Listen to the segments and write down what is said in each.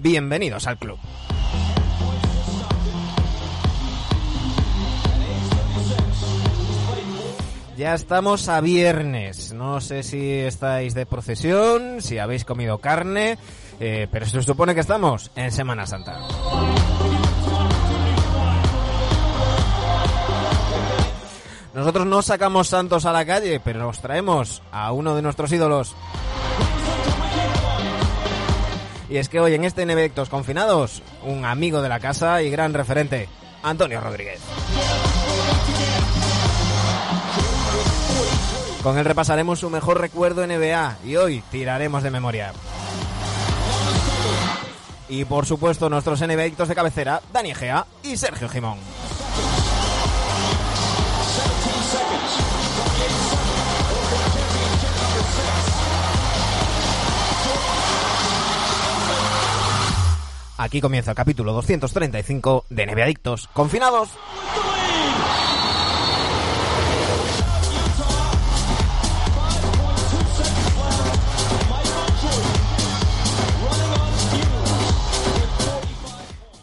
bienvenidos al club. Ya estamos a viernes. No sé si estáis de procesión, si habéis comido carne, eh, pero se supone que estamos en Semana Santa. Nosotros no sacamos santos a la calle, pero nos traemos a uno de nuestros ídolos. Y es que hoy en este Nevectos Confinados, un amigo de la casa y gran referente, Antonio Rodríguez. Con él repasaremos su mejor recuerdo NBA y hoy tiraremos de memoria. Y por supuesto nuestros NBAictos de cabecera, Dani Gea y Sergio Jimón. Aquí comienza el capítulo 235 de NBA Adictos Confinados.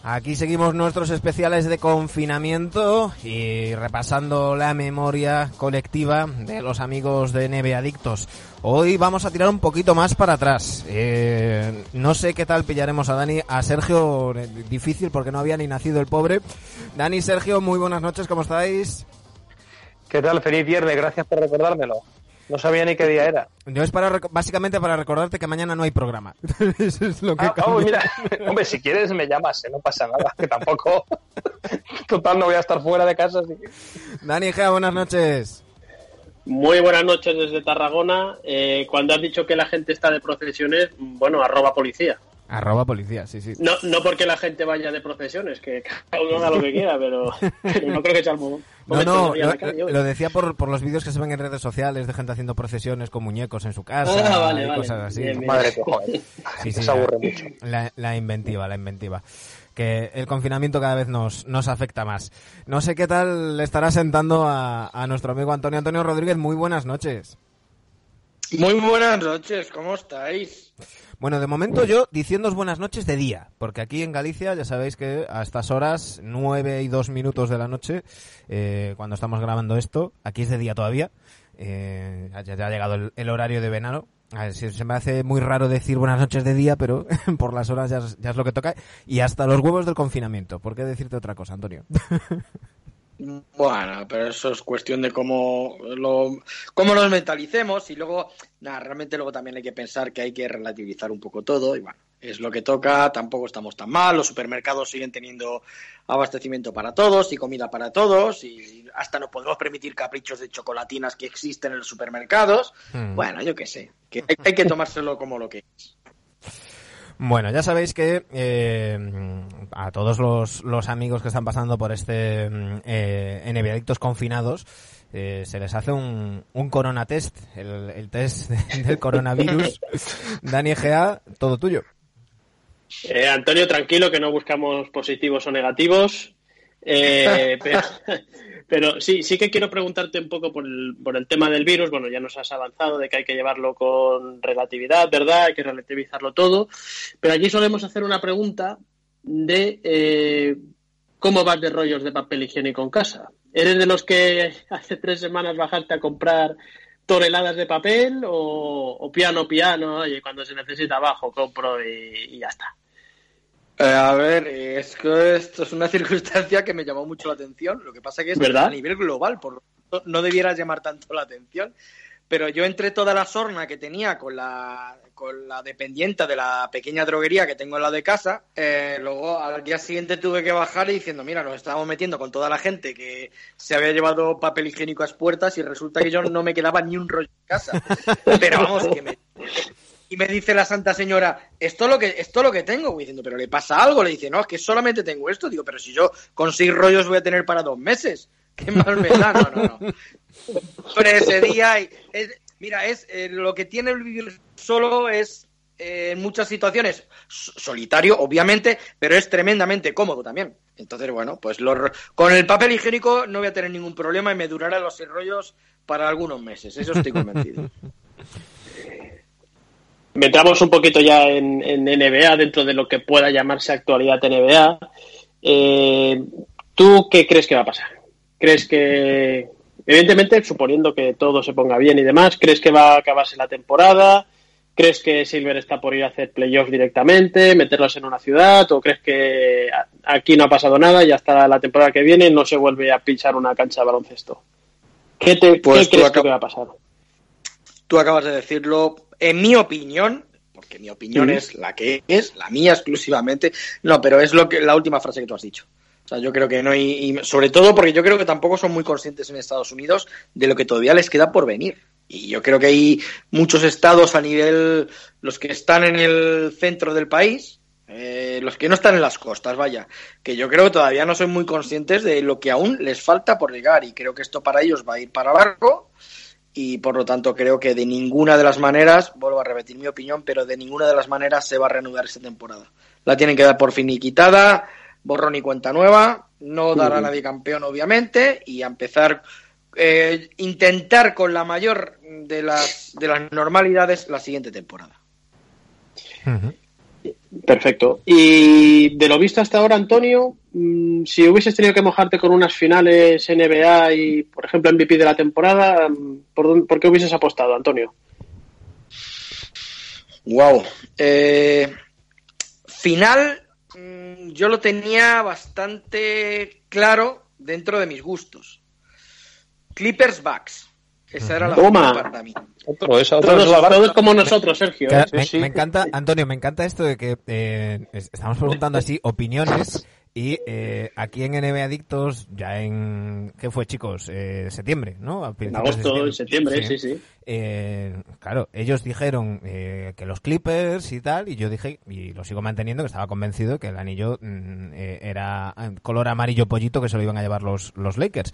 Aquí seguimos nuestros especiales de confinamiento y repasando la memoria colectiva de los amigos de Neve Adictos. Hoy vamos a tirar un poquito más para atrás. Eh, no sé qué tal pillaremos a Dani, a Sergio, eh, difícil porque no había ni nacido el pobre. Dani, Sergio, muy buenas noches, ¿cómo estáis? ¿Qué tal? Feliz viernes, gracias por recordármelo. No sabía ni qué día era. No es para básicamente para recordarte que mañana no hay programa. Eso es lo que ah, oh, mira, hombre, si quieres me llamas, ¿eh? no pasa nada, que tampoco. Total, no voy a estar fuera de casa. Así Dani Gea, buenas noches. Muy buenas noches desde Tarragona. Eh, cuando has dicho que la gente está de procesiones, bueno, arroba policía. Arroba policía, sí, sí. No, no porque la gente vaya de procesiones, que cada uno haga lo que quiera, pero, no creo que sea el momento. No, no, lo, decía por, por los vídeos que se ven en redes sociales de gente haciendo procesiones con muñecos en su casa ah, y cosas así. Madre que Sí, sí, se aburre mucho. La, inventiva, la inventiva. Que el confinamiento cada vez nos, nos afecta más. No sé qué tal le estará sentando a, a nuestro amigo Antonio. Antonio Rodríguez, muy buenas noches. Muy buenas noches, ¿cómo estáis? Bueno, de momento yo diciéndoos buenas noches de día, porque aquí en Galicia ya sabéis que a estas horas, nueve y dos minutos de la noche, eh, cuando estamos grabando esto, aquí es de día todavía, eh, ya, ha llegado el, horario de verano. se me hace muy raro decir buenas noches de día, pero por las horas ya, ya es lo que toca. Y hasta los huevos del confinamiento. ¿Por qué decirte otra cosa, Antonio? Bueno, pero eso es cuestión de cómo, lo, cómo nos mentalicemos y luego, nada, realmente luego también hay que pensar que hay que relativizar un poco todo y bueno, es lo que toca, tampoco estamos tan mal, los supermercados siguen teniendo abastecimiento para todos y comida para todos y hasta nos podemos permitir caprichos de chocolatinas que existen en los supermercados. Hmm. Bueno, yo qué sé, que hay que tomárselo como lo que es. Bueno, ya sabéis que eh, a todos los, amigos que están pasando por este eh, confinados, eh, se les hace un, un corona test, el, test del coronavirus. Dani Egea, todo tuyo. Eh, Antonio, tranquilo que no buscamos positivos o negativos. Eh, pero, pero sí, sí que quiero preguntarte un poco por el, por el tema del virus. Bueno, ya nos has avanzado de que hay que llevarlo con relatividad, ¿verdad? Hay que relativizarlo todo. Pero allí solemos hacer una pregunta de eh, cómo vas de rollos de papel higiénico en casa. ¿Eres de los que hace tres semanas bajaste a comprar toneladas de papel o, piano piano? Oye, cuando se necesita bajo compro y ya está. Eh, a ver, es que esto es una circunstancia que me llamó mucho la atención. Lo que pasa que es a nivel global, por lo tanto, no debiera llamar tanto la atención. Pero yo entre toda la sorna que tenía con la, con la dependiente de la pequeña droguería que tengo en la de casa, eh, luego al día siguiente tuve que bajar y diciendo, mira, nos estábamos metiendo con toda la gente que se había llevado papel higiénico a las puertas y resulta que yo no me quedaba ni un rollo en casa. Pero vamos, que me, y me dice la Santa Señora, esto lo que, esto lo que tengo, voy diciendo, pero le pasa algo, le dice, no, es que solamente tengo esto, digo, pero si yo con seis rollos voy a tener para dos meses, qué mal me da, no, no, no. Pero ese día, mira, es eh, lo que tiene el vivir solo es eh, en muchas situaciones solitario, obviamente, pero es tremendamente cómodo también. Entonces, bueno, pues con el papel higiénico no voy a tener ningún problema y me durará los seis rollos para algunos meses, eso estoy convencido. Entramos un poquito ya en, NBA, dentro de lo que pueda llamarse actualidad NBA. Eh, ¿Tú qué crees que va a pasar? ¿Crees que, evidentemente, suponiendo que todo se ponga bien y demás, ¿crees que va a acabarse la temporada? ¿Crees que Silver está por ir a hacer playoffs directamente, meterlos en una ciudad? ¿O crees que aquí no ha pasado nada y hasta la temporada que viene no se vuelve a pinchar una cancha de baloncesto? ¿Qué, te, pues crees que va a pasar? Tú acabas de decirlo. En mi opinión, porque mi opinión es la que es, la mía exclusivamente. No, pero es lo que la última frase que tú has dicho. O sea, yo creo que no hay, y sobre todo porque yo creo que tampoco son muy conscientes en Estados Unidos de lo que todavía les queda por venir. Y yo creo que hay muchos estados a nivel, los que están en el centro del país, eh, los que no están en las costas, vaya, que yo creo que todavía no son muy conscientes de lo que aún les falta por llegar y creo que esto para ellos va a ir para largo y por lo tanto creo que de ninguna de las maneras, vuelvo a repetir mi opinión, pero de ninguna de las maneras se va a reanudar esta temporada. La tienen que dar por finiquitada, borrón y cuenta nueva, no dará a nadie campeón obviamente y a empezar eh, intentar con la mayor de las, de las normalidades la siguiente temporada. Perfecto. Y de lo visto hasta ahora, Antonio, mm, si hubieses tenido que mojarte con unas finales NBA y, por ejemplo, MVP de la temporada, mm, ¿por, qué hubieses apostado, Antonio? Wow. Eh, final, mm, yo lo tenía bastante claro dentro de mis gustos. Clippers Bucks. Esa era la Toma. para mí. todos, como nosotros, Sergio. ¿eh? Me, encanta, Antonio, me encanta esto de que eh, estamos preguntando así opiniones y eh, aquí en NBA Adictos, ya en. ¿Qué fue, chicos? Eh, septiembre, ¿no? En agosto, septiembre, sí, sí. Eh, claro, ellos dijeron eh, que los Clippers y tal, y yo dije, y lo sigo manteniendo, que estaba convencido que el anillo mm, eh, era color amarillo pollito que se lo iban a llevar los, los Lakers.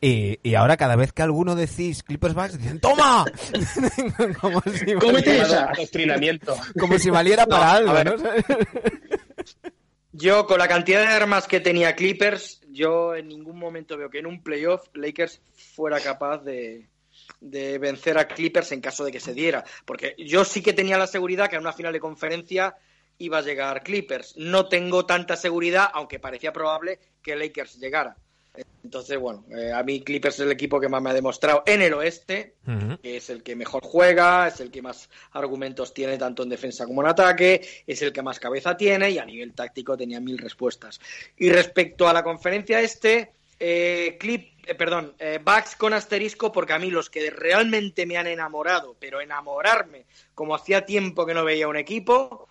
Y, y, ahora cada vez que alguno decís Clippers Bucks dicen ¡Toma! como si valiera, Como si valiera para algo, ¿no? Yo, con la cantidad de armas que tenía Clippers, yo en ningún momento veo que en un playoff Lakers fuera capaz de, de vencer a Clippers en caso de que se diera. Porque yo sí que tenía la seguridad que en una final de conferencia iba a llegar Clippers. No tengo tanta seguridad, aunque parecía probable que Lakers llegara. Entonces, bueno, eh, a mí Clippers es el equipo que más me ha demostrado en el oeste, que es el que mejor juega, es el que más argumentos tiene tanto en defensa como en ataque, es el que más cabeza tiene y a nivel táctico tenía mil respuestas. Y respecto a la conferencia este, eh, Clip, eh, perdón, Bucks con asterisco porque a mí los que realmente me han enamorado, pero enamorarme como hacía tiempo que no veía un equipo,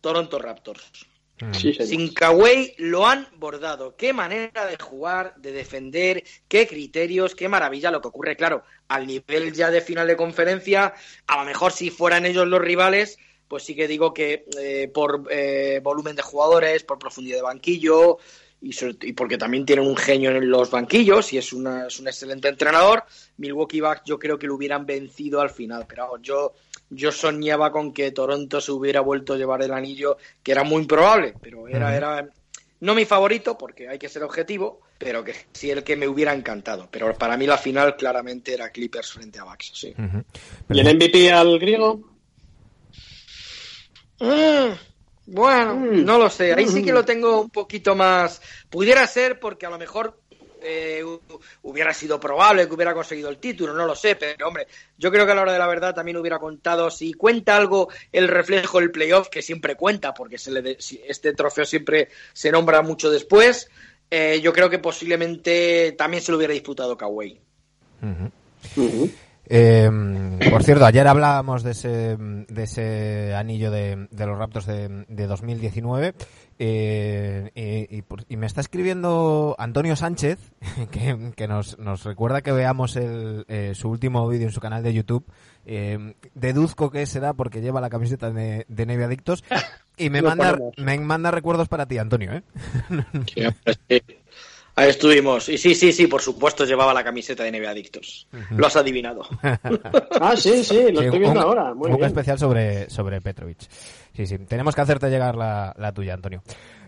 Toronto Raptors. Sin Kawhi lo han bordado. Qué manera de jugar, de defender, qué criterios, qué maravilla lo que ocurre. Claro, al nivel ya de final de conferencia, a lo mejor si fueran ellos los rivales, pues sí que digo que eh, por eh, volumen de jugadores, por profundidad de banquillo y, y, porque también tienen un genio en los banquillos y es, una, es un excelente entrenador, Milwaukee Bucks yo creo que lo hubieran vencido al final. Pero yo yo soñaba con que Toronto se hubiera vuelto a llevar el anillo, que era muy improbable, pero era, era no mi favorito, porque hay que ser objetivo, pero que sí el que me hubiera encantado. Pero para mí la final claramente era Clippers frente a Bucks, sí. ¿Y el MVP al griego? Mm, bueno, mm. no lo sé. Ahí sí que lo tengo un poquito más. Pudiera ser porque a lo mejor eh, hubiera sido probable que hubiera conseguido el título, no lo sé, pero hombre, yo creo que a la hora de la verdad también hubiera contado, si cuenta algo el reflejo del playoff, que siempre cuenta, porque se le este trofeo siempre se nombra mucho después, eh, yo creo que posiblemente también se lo hubiera disputado Kawhi. Eh, por cierto, ayer hablábamos de ese, de ese anillo de, los Raptors de, de 2019 eh, y, me está escribiendo Antonio Sánchez, que, nos, nos, recuerda que veamos el, eh, su último vídeo en su canal de YouTube. Eh, deduzco que será porque lleva la camiseta de, de Neve Adictos. Y me manda, me manda recuerdos para ti, Antonio. ¿eh? Ahí estuvimos. Y sí, sí, sí, por supuesto llevaba la camiseta de Neve Adictos. Lo has adivinado. ah, sí, sí, lo estoy viendo ahora. Muy un especial sobre, sobre Petrovic. Sí, sí. Tenemos que hacerte llegar la, la tuya, Antonio.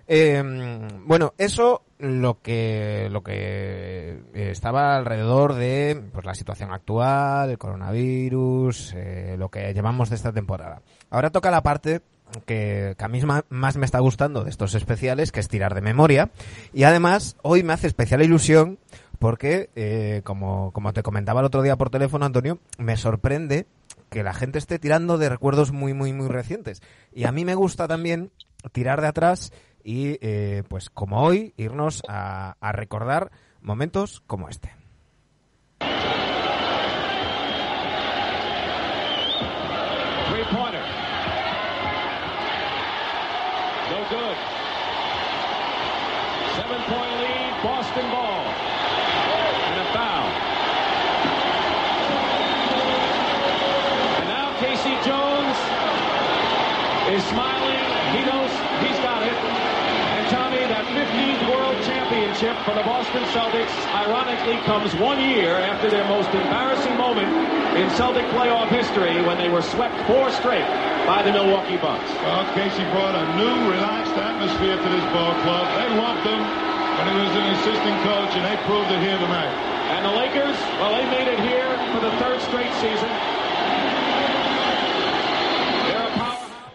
Em, bueno, eso lo que lo que estaba alrededor de pues la situación actual, el coronavirus, eh, lo que llevamos de esta temporada. Ahora toca la parte que, a mí más me está gustando de estos especiales, que es tirar de memoria. Y además, hoy me hace especial ilusión porque, eh, como, como te comentaba el otro día por teléfono, Antonio, me sorprende que la gente esté tirando de recuerdos muy, muy, muy recientes. Y a mí me gusta también tirar de atrás y, eh, pues como hoy, irnos a, a recordar momentos como este. Is smiling. He knows he's got it. And Tommy, that 15th World Championship for the Boston Celtics ironically comes one year after their most embarrassing moment in Celtic playoff history when they were swept four straight by the Milwaukee Bucks. Well, Casey brought a new, relaxed atmosphere to this ball club. They loved him when he was an assistant coach, and they proved it here tonight. And the Lakers, well, they made it here for the third straight season.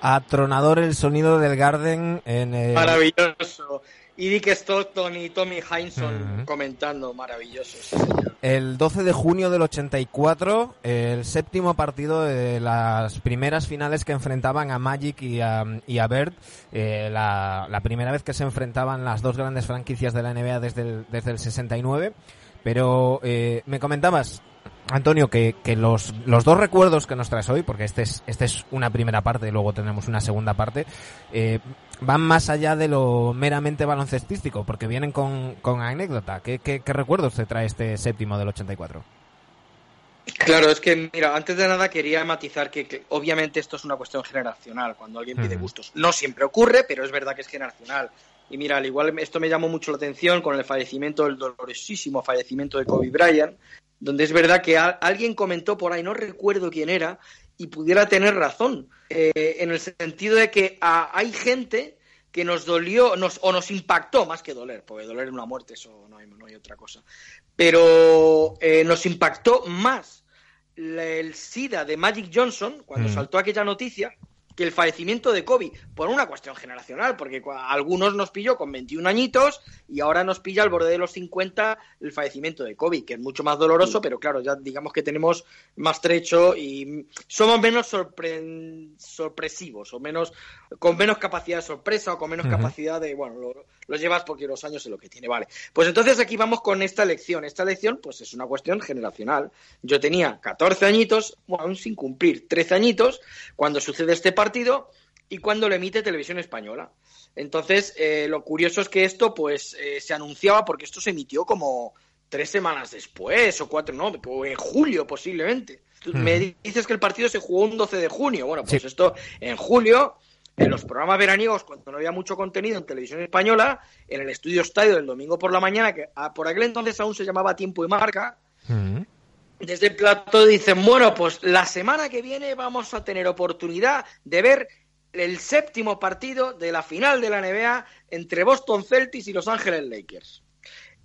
Atronador el sonido del Garden en el... Maravilloso. Y Dick Stockton y Tommy Heinsohn comentando, maravilloso. El 12 de junio del 84, el séptimo partido de las primeras finales que enfrentaban a Magic y a, y a Bird, eh, la, la, primera vez que se enfrentaban las dos grandes franquicias de la NBA desde el, desde el 69. Pero eh, me comentabas, Antonio, que, que los, los, dos recuerdos que nos traes hoy, porque este es, este es una primera parte y luego tenemos una segunda parte, eh, van más allá de lo meramente baloncestístico, porque vienen con, con anécdota. ¿Qué, ¿Qué, qué, recuerdos te trae este séptimo del 84? Claro, es que, mira, antes de nada quería matizar que, que obviamente esto es una cuestión generacional, cuando alguien pide gustos. No siempre ocurre, pero es verdad que es generacional. Y mira, al igual esto me llamó mucho la atención con el fallecimiento, el dolorosísimo fallecimiento de Kobe Bryant, donde es verdad que alguien comentó por ahí, no recuerdo quién era, y pudiera tener razón, eh, en el sentido de que hay gente que nos dolió nos, o nos impactó más que doler, porque doler es una muerte, eso no hay, no hay otra cosa, pero eh, nos impactó más el SIDA de Magic Johnson cuando mm. saltó aquella noticia que el fallecimiento de Kobe, por una cuestión generacional, porque a algunos nos pilló con 21 añitos y ahora nos pilla al borde de los 50 el fallecimiento de Kobe, que es mucho más doloroso, pero claro, ya digamos que tenemos más trecho y somos menos sorpresivos o menos con menos capacidad de sorpresa o con menos capacidad de, bueno, lo, llevas porque los años es lo que tiene, vale. Pues entonces aquí vamos con esta lección. Esta lección, pues es una cuestión generacional. Yo tenía 14 añitos, bueno, sin cumplir 13 añitos, cuando sucede este partido y cuando lo emite Televisión Española. Entonces, eh, lo curioso es que esto, pues, eh, se anunciaba porque esto se emitió como tres semanas después o cuatro, no, o en julio posiblemente. Me dices que el partido se jugó un 12 de junio. Bueno, pues esto en julio, en los programas veraniegos, cuando no había mucho contenido en televisión española, en el estudio estadio del domingo por la mañana, que ah, por aquel entonces aún se llamaba Tiempo y Marca, desde el plato dicen, bueno, pues la semana que viene vamos a tener oportunidad de ver el séptimo partido de la final de la NBA entre Boston Celtics y Los Ángeles Lakers.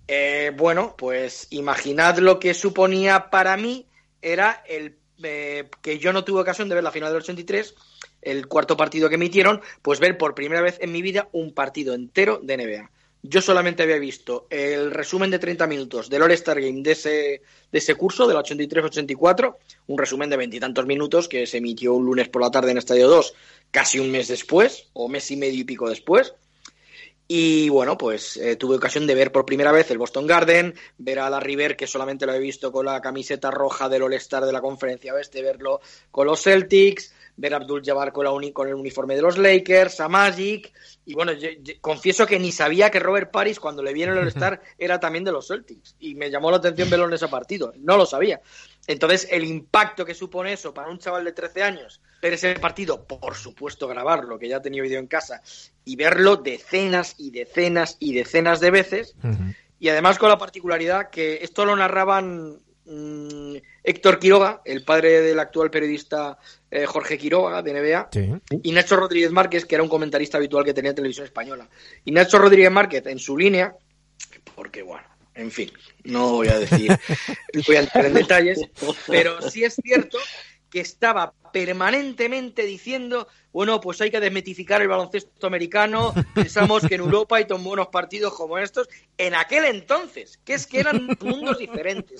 Eh, bueno, pues imaginad lo que suponía para mí era el eh, que yo no tuve ocasión de ver la final del 83, el cuarto partido que emitieron, pues ver por primera vez en mi vida un partido entero de NBA. Yo solamente había visto el resumen de 30 minutos del All-Star Game de ese, de ese curso, del 83-84, un resumen de veintitantos minutos que se emitió un lunes por la tarde en Estadio 2, casi un mes después, o mes y medio y pico después. Y bueno, pues eh, tuve ocasión de ver por primera vez el Boston Garden, ver a la River, que solamente lo he visto con la camiseta roja del All-Star de la conferencia oeste, verlo con los Celtics, ver a Abdul Jabbar con, con el uniforme de los Lakers, a Magic, y bueno, confieso que ni sabía que Robert Paris, cuando le viene el All-Star, era también de los Celtics, y me llamó la atención verlo en ese partido, no lo sabía. Entonces, el impacto que supone eso para un chaval de 13 años, ver ese partido, por supuesto grabarlo, que ya tenía vídeo en casa, y verlo decenas y decenas y decenas de veces, y además con la particularidad que esto lo narraban Mm, Héctor Quiroga, el padre del actual periodista eh, Jorge Quiroga de NBA, y Nacho Rodríguez Márquez, que era un comentarista habitual que tenía en televisión española. Y Nacho Rodríguez Márquez en su línea, porque bueno, en fin, no voy a decir, voy a entrar en detalles, pero sí es cierto que estaba permanentemente diciendo, bueno, pues hay que desmitificar el baloncesto americano, pensamos que en Europa hay tan buenos partidos como estos, en aquel entonces, que es que eran mundos diferentes,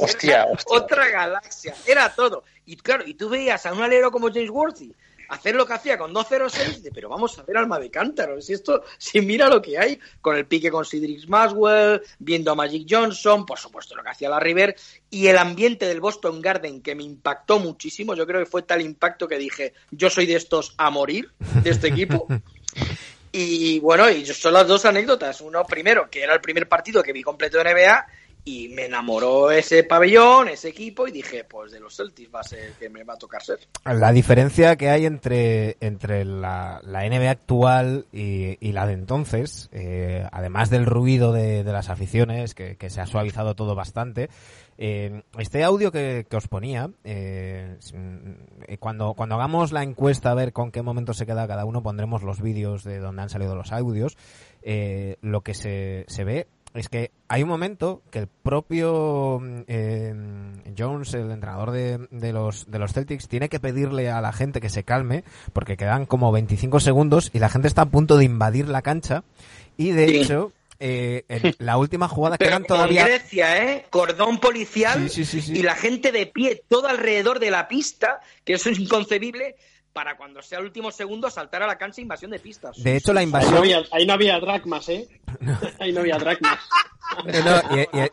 otra galaxia, era todo. Y claro, y tú veías a un alero como James Worthy, hacer lo que hacía con 2-0-6, pero vamos a ver alma de cántaro, si esto, si mira lo que hay, con el pique con Cedric Maxwell, viendo a Magic Johnson, por supuesto lo que hacía la River, y el ambiente del Boston Garden que me impactó muchísimo, yo creo que fue tal impacto que dije, yo soy de estos a morir, de este equipo. Y bueno, y son las dos anécdotas. Uno primero, que era el primer partido que vi completo de NBA, y me enamoró ese pabellón, ese equipo y dije, pues de los Celtics va a ser que me va a tocar ser. La diferencia que hay entre, entre la, NBA actual y, la de entonces, eh, además del ruido de, las aficiones, que, se ha suavizado todo bastante, eh, este audio que, os ponía, eh, cuando, cuando hagamos la encuesta a ver con qué momento se queda cada uno, pondremos los vídeos de donde han salido los audios. lo que se, se ve es que hay un momento que el propio eh, Jones, el entrenador de, de, los, de los Celtics, tiene que pedirle a la gente que se calme, porque quedan como 25 segundos y la gente está a punto de invadir la cancha. Y de hecho, eh, en la última jugada quedan todavía. En Grecia, ¿eh? Cordón policial y la gente de pie todo alrededor de la pista, que eso es inconcebible para cuando sea el último segundo saltar a la cancha invasión de pistas. De hecho, la invasión... Ahí no había, dracmas, ¿eh? Ahí no había dracmas.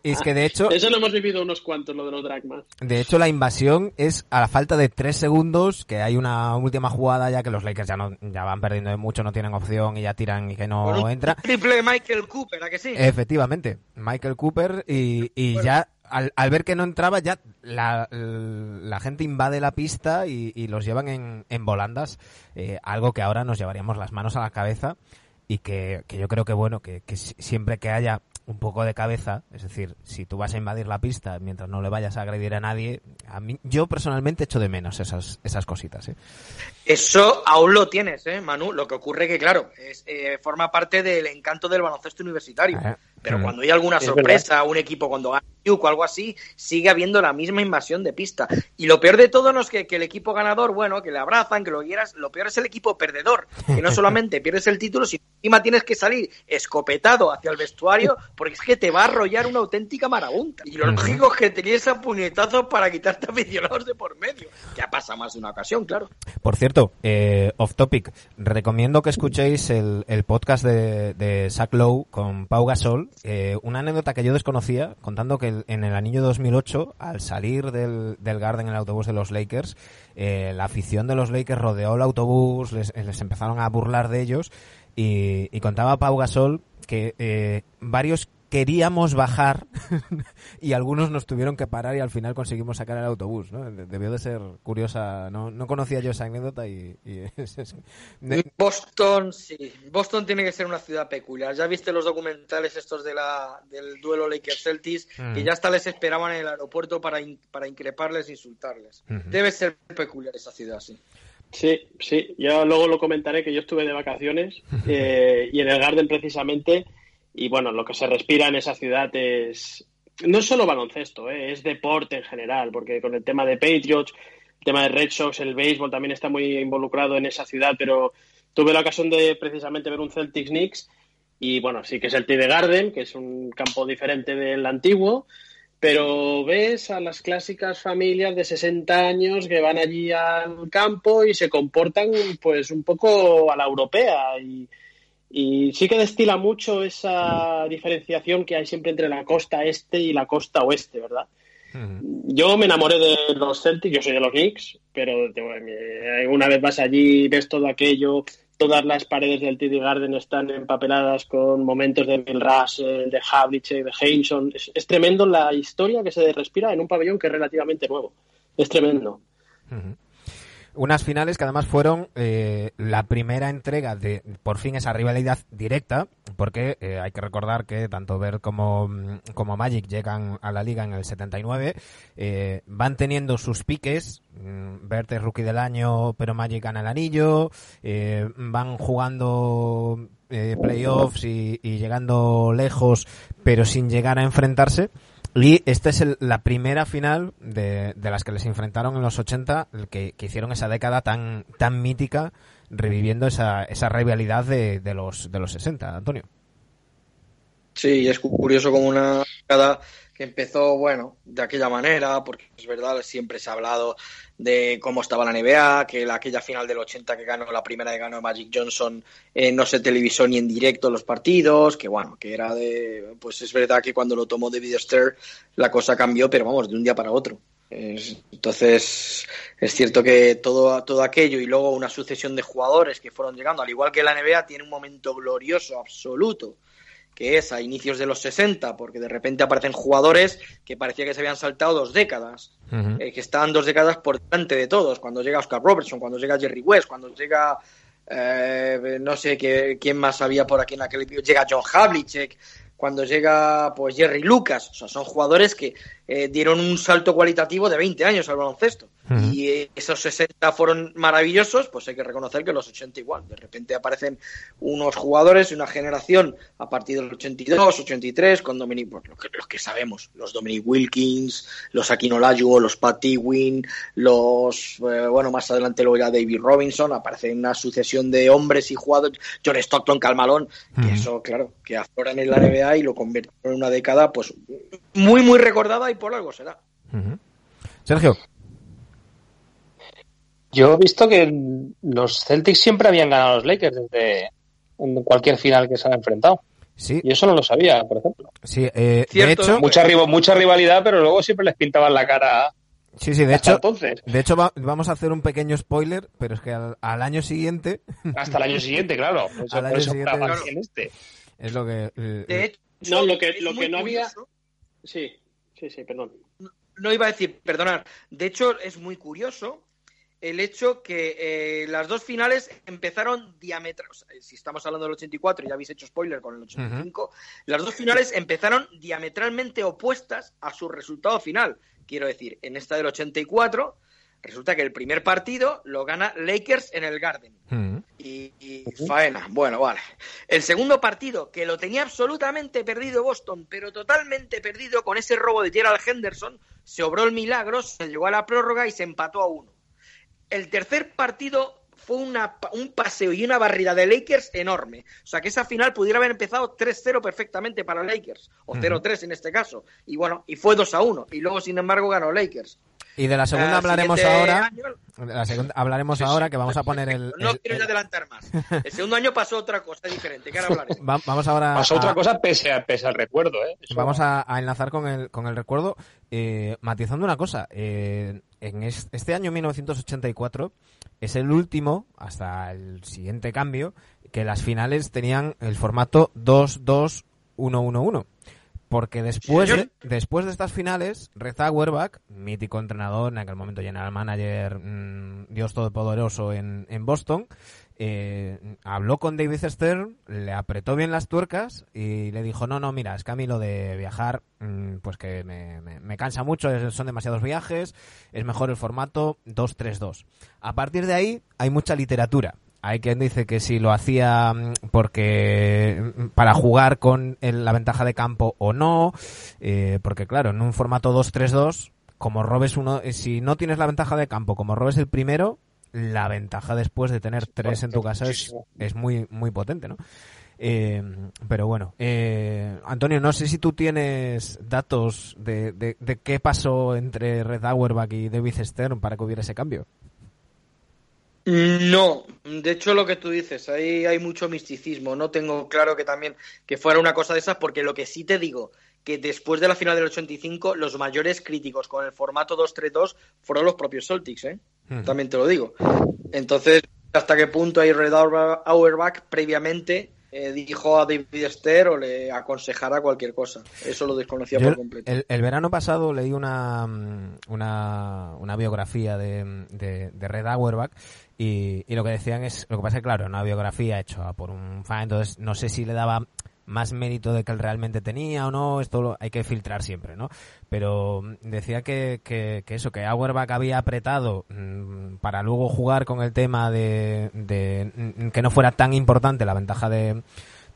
y, es que de hecho... Eso lo hemos vivido unos cuantos, lo de los dracmas. De hecho, la invasión es a la falta de tres segundos, que hay una última jugada ya que los Lakers ya no ya van perdiendo de mucho, no tienen opción y ya tiran y que no entra. Triple de Michael Cooper, ¿a que sí? Efectivamente, Michael Cooper y, y ya al, al, ver que no entraba, ya la, la gente invade la pista y, y los llevan en, en volandas, eh, algo que ahora nos llevaríamos las manos a la cabeza y que, que yo creo que, bueno, que, que siempre que haya un poco de cabeza, es decir, si tú vas a invadir la pista mientras no le vayas a agredir a nadie, a mí, yo personalmente echo de menos esas, esas cositas. ¿eh? Eso aún lo tienes, ¿eh, Manu. Lo que ocurre que, claro, es, eh, forma parte del encanto del baloncesto universitario. Eh, Pero mm. cuando hay alguna sorpresa, un equipo cuando gana o algo así, sigue habiendo la misma invasión de pista. Y lo peor de todo no es que, el equipo ganador, bueno, que le abrazan, que lo quieras, lo peor es el equipo perdedor, que no solamente pierdes el título, sino encima tienes que salir escopetado hacia el vestuario porque es que te va a arrollar una auténtica marabunta. Y lo lógico es que tenías a puñetazos para quitarte aficionados de por medio. Que ha pasado más de una ocasión, claro. Por cierto, eh, off topic, recomiendo que escuchéis el, podcast de, de Zach Lowe con Pau Gasol. Eh, una anécdota que yo desconocía, contando que en el año 2008, al salir del, del Garden en el autobús de los Lakers, eh, la afición de los Lakers rodeó el autobús, les, empezaron a burlar de ellos y, y contaba Pau Gasol que varios queríamos bajar y algunos nos tuvieron que parar y al final conseguimos sacar el autobús, ¿no? Debió de ser curiosa, no, no conocía yo esa anécdota y... Boston, sí, Boston tiene que ser una ciudad peculiar. Ya viste los documentales estos de la, del duelo Lakers-Celtics, que mm. ya hasta les esperaban en el aeropuerto para, para increparles e insultarles. Debe ser peculiar esa ciudad, sí. Sí, sí, yo luego lo comentaré que yo estuve de vacaciones eh, y en el Garden precisamente y bueno, lo que se respira en esa ciudad es no es solo baloncesto, ¿eh? es deporte en general, porque con el tema de Patriots, el tema de Red Sox, el béisbol también está muy involucrado en esa ciudad, pero tuve la ocasión de precisamente ver un Celtics Knicks y bueno, sí que es el TD Garden, que es un campo diferente del antiguo, pero ves a las clásicas familias de 60 años que van allí al campo y se comportan pues un poco a la europea y y sí que destila mucho esa diferenciación que hay siempre entre la costa este y la costa oeste, ¿verdad? Yo me enamoré de los Celtics, yo soy de los Knicks, pero una vez vas allí, ves todo aquello, todas las paredes del TD Garden están empapeladas con momentos de Bill Russell, de Havlicek, de Hainson. Es, tremendo la historia que se respira en un pabellón que es relativamente nuevo. Es tremendo. Unas finales que además fueron eh, la primera entrega de, por fin, esa rivalidad directa, porque eh, hay que recordar que tanto Ver como, como Magic llegan a la liga en el 79, eh, van teniendo sus piques, Bert mm, es rookie del año, pero Magic gana el anillo, van jugando playoffs y, y llegando lejos, pero sin llegar a enfrentarse. Y esta es la primera final de, de, las que les enfrentaron en los 80, que, que, hicieron esa década tan, tan mítica, reviviendo esa, esa rivalidad de, de, los, de los 60, Antonio. Sí, es curioso como una década que empezó, bueno, de aquella manera, porque es verdad, siempre se ha hablado de cómo estaba la NBA, que la, aquella final del 80 que ganó, la primera que ganó Magic Johnson, eh, no se televisó ni en directo los partidos, que bueno, que era de, pues es verdad que cuando lo tomó David Stern la cosa cambió, pero vamos, de un día para otro. entonces, es cierto que todo, todo aquello y luego una sucesión de jugadores que fueron llegando, al igual que la NBA, tiene un momento glorioso, absoluto, que es a inicios de los 60, porque de repente aparecen jugadores que parecía que se habían saltado dos décadas, eh, que estaban dos décadas por delante de todos, cuando llega Oscar Robertson, cuando llega Jerry West, cuando llega, eh, no sé qué, quién más había por aquí en aquel llega John Havlicek, cuando llega pues Jerry Lucas, o sea, son jugadores que eh, dieron un salto cualitativo de 20 años al baloncesto. Y esos 60 fueron maravillosos, pues hay que reconocer que los 80 igual. De repente aparecen unos jugadores y una generación a partir del 82, 83, con Dominic, pues, lo, que, que sabemos, los Dominic Wilkins, los Aquino Lajuo, los Pat Ewing, los, eh, bueno, más adelante luego ya David Robinson, aparece una sucesión de hombres y jugadores, John Stockton, Calmalón, que eso, claro, que afloran en la NBA y lo convierten en una década, pues, muy, muy recordada y por algo será. Sergio. Yo he visto que los Celtics siempre habían ganado a los Lakers desde en cualquier final que se han enfrentado. Sí. Y eso no lo sabía, por ejemplo. Sí, eh, de hecho, mucha, mucha rivalidad, pero luego siempre les pintaban la cara. Sí, sí, de hecho, entonces. de hecho vamos a hacer un pequeño spoiler, pero es que al, año siguiente. Hasta el año siguiente, claro. al año siguiente, este. Es lo que. Eh, de hecho, no, lo que, lo que no había. Sí, sí, sí, perdón. No, no iba a decir, perdonar. De hecho, es muy curioso el hecho que eh, las dos finales empezaron diametralmente, si estamos hablando del 84, ya habéis hecho spoiler con el 85, las dos finales empezaron diametralmente opuestas a su resultado final. Quiero decir, en esta del 84 resulta que el primer partido lo gana Lakers en el Garden. y, y, faena, bueno, vale. El segundo partido, que lo tenía absolutamente perdido Boston, pero totalmente perdido con ese robo de Gerald Henderson, se obró el milagro, se llegó a la prórroga y se empató a uno el tercer partido fue una, un paseo y una barrida de Lakers enorme. O sea que esa final pudiera haber empezado 3-0 perfectamente para Lakers, o 0-3 en este caso. Y bueno, y fue 2-1. Y luego, sin embargo, ganó Lakers. Y de la segunda hablaremos ahora. La segunda hablaremos ahora que vamos a poner el. No quiero adelantar más. El segundo año pasó otra cosa diferente. ¿Qué vamos ahora. Pasó otra cosa pese, a, pese al recuerdo, ¿eh? Vamos a, enlazar con el, con el recuerdo. Eh, matizando una cosa. Eh, en este año 1984 es el último, hasta el siguiente cambio, que las finales tenían el formato 2-2-1-1-1 porque después de, después de estas finales, Red Auerbach, mítico entrenador, en aquel momento general manager, mm, Dios todopoderoso en, en Boston, eh, habló con David Stern, le apretó bien las tuercas y le dijo, no, no, mira, es que a mí lo de viajar, mm, pues que me, me cansa mucho, son demasiados viajes, es mejor el formato 2-3-2. A partir de ahí hay mucha literatura hay quien dice que si lo hacía mm, porque mm, para jugar con la ventaja de campo o no, eh, porque claro, en un formato 2-3-2, como robes uno, eh, si no tienes la ventaja de campo, como robes el primero, la ventaja después de tener tres en tu casa es, es muy muy potente, ¿no? Eh, pero bueno, Antonio, no sé si tú tienes datos de, de, de, qué pasó entre Red Auerbach y David Stern para que hubiera ese cambio. No, de hecho lo que tú dices, ahí hay mucho misticismo. No tengo claro que también que fuera una cosa de esas, porque lo que sí te digo, que después de la final del 85, los mayores críticos con el formato 2-3-2 fueron los propios Celtics, ¿eh? También te lo digo. Entonces, ¿hasta qué punto hay Red Auerbach previamente eh, dijo a David Esther o le aconsejara cualquier cosa. Eso lo desconocía por completo. El, verano pasado leí una, mm, una, una biografía de, de, Red Auerbach y, y, lo que decían es, lo que pasa es que claro, una biografía hecha por un fan, entonces no sé si le daba más mérito de que él realmente tenía o no, esto lo, hay que filtrar siempre, ¿no? Pero decía que, que, eso, que Auerbach había apretado mm, para luego jugar con el tema de, de mm, que no fuera tan importante la ventaja de,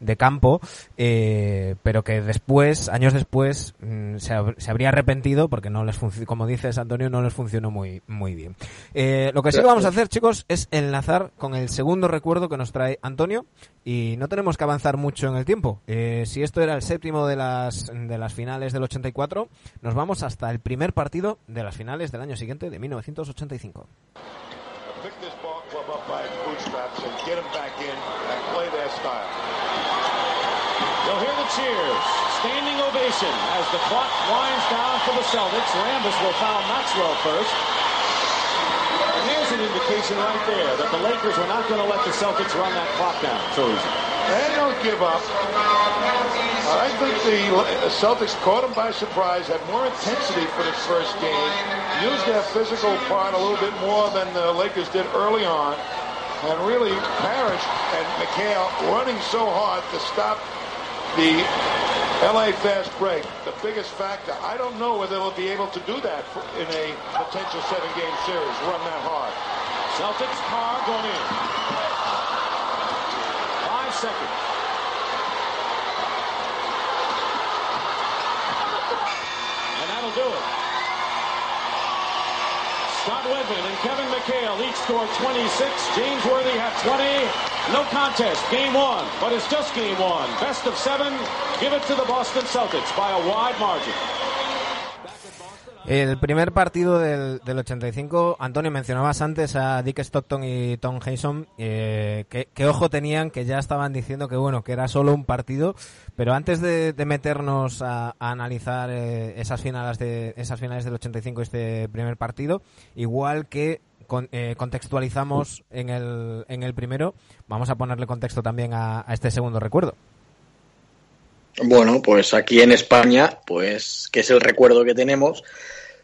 de campo, eh, pero que después, años después, mm, se, se, habría arrepentido porque no les funcionó, como dices Antonio, no les funcionó muy, muy bien. Eh, lo que sí que vamos a hacer, chicos, es enlazar con el segundo recuerdo que nos trae Antonio y no tenemos que avanzar mucho en el tiempo. Eh, si esto era el séptimo de las, de las finales del 84, nos vamos hasta el primer partido de las finales del año siguiente, de 1985. You'll hear the cheers. Standing ovation as the clock winds down for the Celtics. Rambus will foul Maxwell first. And there's an indication right there that the Lakers were not going to let the Celtics run that clock down so easy. They don't give up. I think the Celtics caught them by surprise, had more intensity for the first game, used their physical part a little bit more than the Lakers did early on, and really Parrish and McHale running so hard to stop the LA fast break, the biggest factor. I don't know whether they'll be able to do that in a potential seven-game series, run that hard. Celtics car going in. Five seconds. And that'll do it. Wedman and Kevin McHale each scored 26. James Worthy had 20. No contest, game one, but it's just game one. Best of seven, give it to the Boston Celtics by a wide margin. El primer partido del, del 85, Antonio, mencionabas antes a Dick Stockton y Tom Hayson, eh, que, ojo tenían, que ya estaban diciendo que bueno, que era solo un partido, pero antes de, meternos a, analizar eh, esas finales de esas finales del 85 este primer partido, igual que eh, contextualizamos en el, en el primero, vamos a ponerle contexto también a, este segundo recuerdo. Bueno, pues aquí en España, pues, que es el recuerdo que tenemos,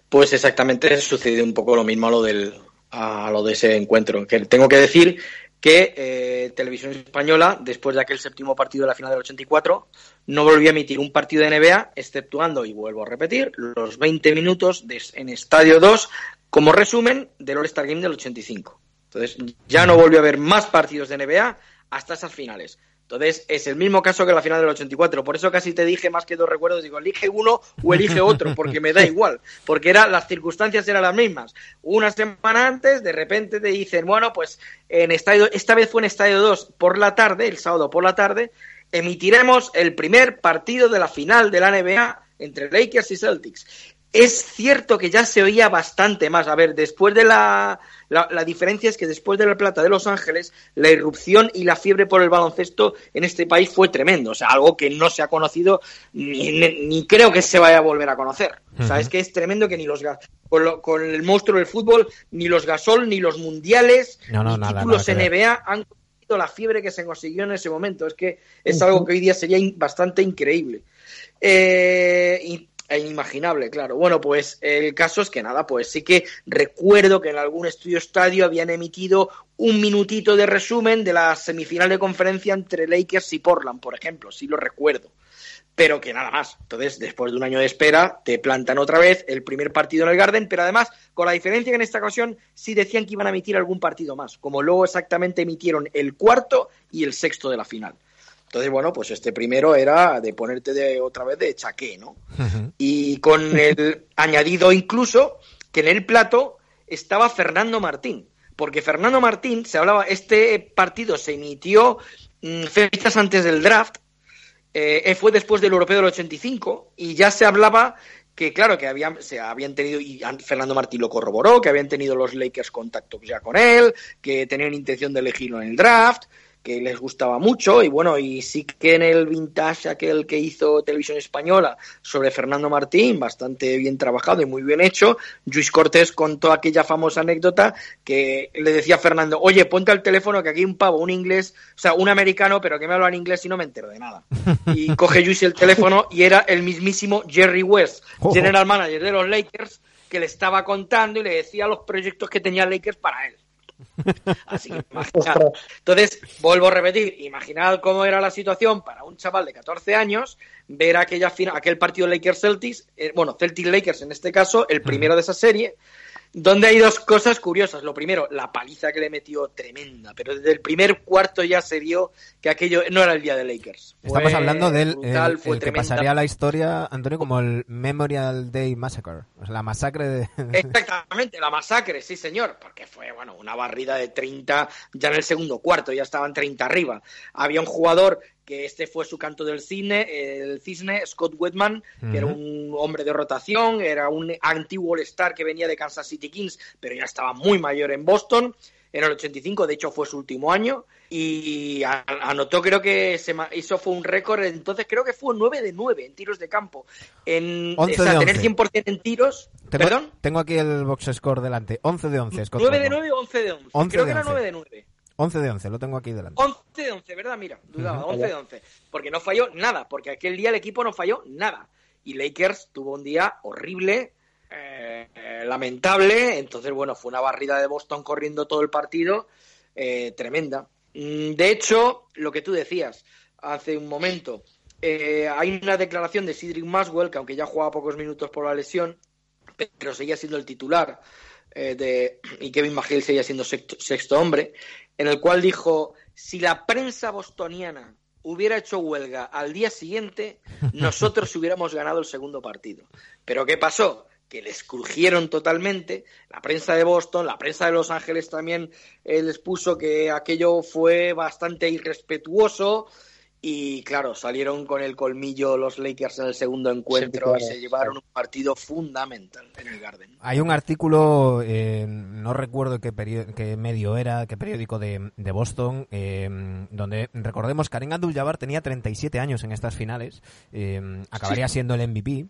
pues exactamente sucede un poco lo mismo a lo del a lo de ese encuentro. Que tengo que decir que eh, Televisión Española, después de aquel séptimo partido de la final del 84, no volvió a emitir un partido de NBA, exceptuando, y vuelvo a repetir, los 20 minutos en Estadio 2 como resumen del All-Star Game del 85. Entonces, ya no volvió a haber más partidos de NBA hasta esas finales. Entonces, es el mismo caso que la final del 84. Por eso casi te dije más que dos recuerdos. Digo, elige uno o elige otro, porque me da igual. Porque era, las circunstancias eran las mismas. Una semana antes, de repente te dicen, bueno, pues en estadio, esta vez fue en estadio 2 por la tarde, el sábado por la tarde, emitiremos el primer partido de la final de la NBA entre Lakers y Celtics. Es cierto que ya se oía bastante más. A ver, después de la, la, diferencia es que después de la plata de Los Ángeles, la irrupción y la fiebre por el baloncesto en este país fue tremendo. O sea, algo que no se ha conocido ni, creo que se vaya a volver a conocer. O sea, es que es tremendo que ni los con, con, el monstruo del fútbol, ni los Gasol, ni los mundiales, ni títulos NBA han conseguido la fiebre que se consiguió en ese momento. Es que es algo que hoy día sería bastante increíble. Eh, e inimaginable, claro. Bueno, pues el caso es que nada, pues sí que recuerdo que en algún estudio estadio habían emitido un minutito de resumen de la semifinal de conferencia entre Lakers y Portland, por ejemplo, sí lo recuerdo. Pero que nada más. Entonces, después de un año de espera, te plantan otra vez el primer partido en el Garden, pero además, con la diferencia que en esta ocasión sí decían que iban a emitir algún partido más, como luego exactamente emitieron el cuarto y el sexto de la final. Entonces, bueno, pues este primero era de ponerte de otra vez de chaqué, ¿no? Y con el añadido incluso que en el plato estaba Fernando Martín, porque Fernando Martín se hablaba, este partido se emitió mm, fechas antes del draft, eh, fue después del europeo del 85 y ya se hablaba que claro que habían se habían tenido y Fernando Martín lo corroboró que habían tenido los Lakers contacto ya con él que tenían intención de elegirlo en el draft que les gustaba mucho y bueno, y sí que en el vintage aquel que hizo Televisión Española sobre Fernando Martín, bastante bien trabajado y muy bien hecho, Luis Cortés contó aquella famosa anécdota que le decía a Fernando, oye, ponte al teléfono que aquí hay un pavo, un inglés, o sea, un americano, pero que me habla en inglés y no me entero de nada. Y coge Luis el teléfono y era el mismísimo Jerry West, general manager de los Lakers, que le estaba contando y le decía los proyectos que tenía Lakers para él. Así que Entonces, vuelvo a repetir, imaginad cómo era la situación para un chaval de 14 años ver aquella aquel partido Lakers-Celtics, eh, bueno, Celtics-Lakers en este caso, el primero de esa serie, donde hay dos cosas curiosas. Lo primero, la paliza que le metió tremenda, pero desde el primer cuarto ya se vio que aquello no era el día de Lakers. Estamos hablando del que pasaría a la historia, Antonio, como el Memorial Day Massacre, la masacre de... Exactamente, la masacre, sí señor, porque fue, bueno, una barrida de 30 ya en el segundo cuarto, ya estaban 30 arriba. Había un jugador que este fue su canto del cine, el cisne, Scott Whitman, que era un hombre de rotación, era un antiguo All-Star que venía de Kansas City Kings, pero ya estaba muy mayor en Boston, en el 85, de hecho fue su último año, y anotó, creo que se hizo fue un récord, entonces creo que fue 9 de 9 en tiros de campo. En, 11 o sea, tener 100% en tiros. Tengo, ¿Perdón? Tengo aquí el box score delante, 11 de 11. Scott 9 de 9 o 11 de 11. creo que era 9 de 9. 11 de 11, lo tengo aquí delante. 11 de 11, ¿verdad? Mira, dudaba, 11 de 11. Porque no falló nada, porque aquel día el equipo no falló nada. Y Lakers tuvo un día horrible, eh, lamentable. Entonces, bueno, fue una barrida de Boston corriendo todo el partido, eh, tremenda. Mm, de hecho, lo que tú decías hace un momento, eh, hay una declaración de Cedric Maswell, que aunque ya jugaba pocos minutos por la lesión, pero seguía siendo el titular. de, y Kevin McHale seguía siendo sexto hombre en el cual dijo, si la prensa bostoniana hubiera hecho huelga al día siguiente, nosotros hubiéramos ganado el segundo partido. Pero ¿qué pasó? Que les crujieron totalmente. La prensa de Boston, la prensa de Los Ángeles también eh, les puso que aquello fue bastante irrespetuoso, y claro, salieron con el colmillo los Lakers en el segundo encuentro y se llevaron un partido fundamental en el Garden. Hay un artículo, eh, no recuerdo qué, qué, medio era, qué periódico de, Boston, eh, donde recordemos Karim Abdul-Jabbar tenía 37 años en estas finales, eh, acabaría siendo el MVP.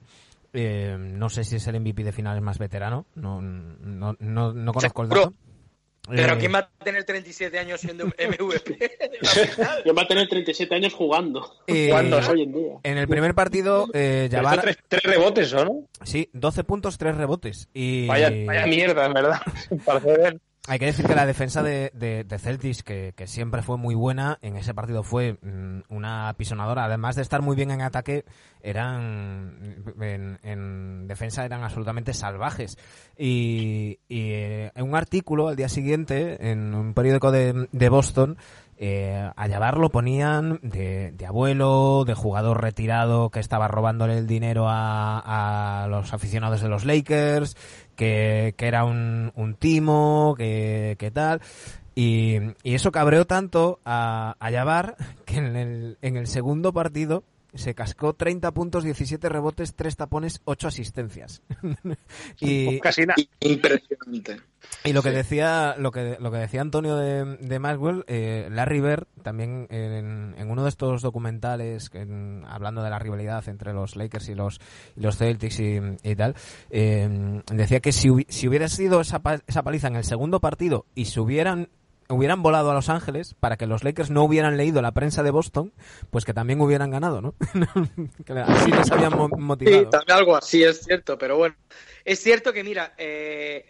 no sé si es el MVP de finales más veterano, no, no, no, no conozco el dato. Pero eh, ¿quién va a tener 37 años siendo MVP? ¿Quién va a tener 37 años jugando? Eh, jugando hoy en día. En el primer partido, eh, Tres, rebotes, ¿o no? Sí, 12 puntos, 3 rebotes. Y... Vaya, vaya mierda, en verdad. Parece hay que decir que la defensa de, de, Celtics, que, siempre fue muy buena, en ese partido fue mm, una apisonadora. Además de estar muy bien en ataque, eran en, defensa eran absolutamente salvajes. Y, en un artículo al día siguiente, en un periódico de, de Boston, eh, a llevarlo ponían de, abuelo, de jugador retirado que estaba robándole el dinero a, los aficionados de los Lakers, que, era un, timo, que, tal. Y, eso cabreó tanto a, a que en el, en el segundo partido se cascó 30 puntos, 17 rebotes, 3 tapones, 8 asistencias. y, Casi nada. Impresionante. Y lo que decía, lo que, lo que decía Antonio de, de Maxwell, eh, Larry Bird, también en, uno de estos documentales, hablando de la rivalidad entre los Lakers y los, los Celtics y, tal, eh, decía que si, si hubiera sido esa, esa paliza en el segundo partido y se hubieran hubieran volado a Los Ángeles para que los Lakers no hubieran leído la prensa de Boston, pues que también hubieran ganado, ¿no? así les habían motivado. Sí, también algo así es cierto, pero bueno, es cierto que mira, eh,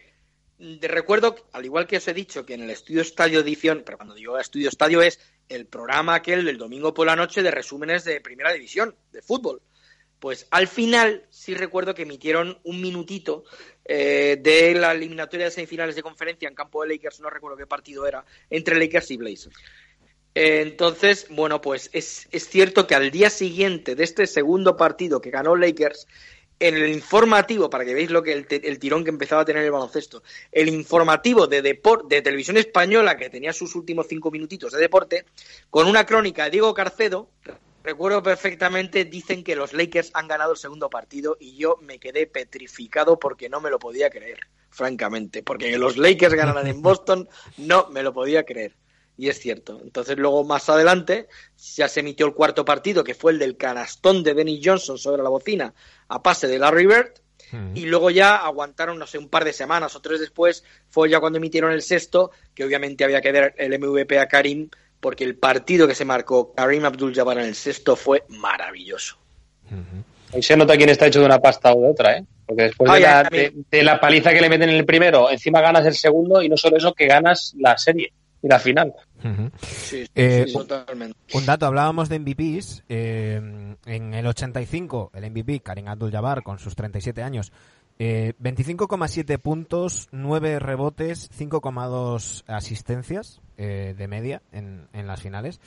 recuerdo, al igual que os he dicho, que en el Estudio Estadio Edición, pero cuando digo Estudio Estadio es el programa aquel del domingo por la noche de resúmenes de Primera División, de fútbol. Pues al final sí recuerdo que emitieron un minutito eh, de la eliminatoria de semifinales de conferencia en campo de Lakers, no recuerdo qué partido era, entre Lakers y Blazers. entonces, bueno, pues es, es, cierto que al día siguiente de este segundo partido que ganó Lakers, en el informativo, para que veáis lo que el, tirón que empezaba a tener el baloncesto, el informativo de, de televisión española que tenía sus últimos cinco minutitos de deporte, con una crónica de Diego Carcedo, recuerdo perfectamente, dicen que los Lakers han ganado el segundo partido y yo me quedé petrificado porque no me lo podía creer, francamente, porque que los Lakers ganaran en Boston no me lo podía creer. y es cierto. Entonces luego más adelante ya se emitió el cuarto partido, que fue el del canastón de Benny Johnson sobre la bocina a pase de Larry Bird, y luego ya aguantaron, no sé, un par de semanas o tres después, fue ya cuando emitieron el sexto, que obviamente había que ver el MVP a Karim, porque el partido que se marcó Karim Abdul-Jabbar en el sexto fue maravilloso. Ahí se nota quién está hecho de una pasta o de otra, ¿eh? Porque después de, la, paliza que le meten en el primero, encima ganas el segundo y no solo eso, que ganas la serie y la final. Eh, un dato, hablábamos de MVPs. Eh, en el 85, el MVP, Karim Abdul-Jabbar, con sus 37 años, 25,7 eh, puntos, 9 rebotes, 5,2 asistencias de media en, en las finales.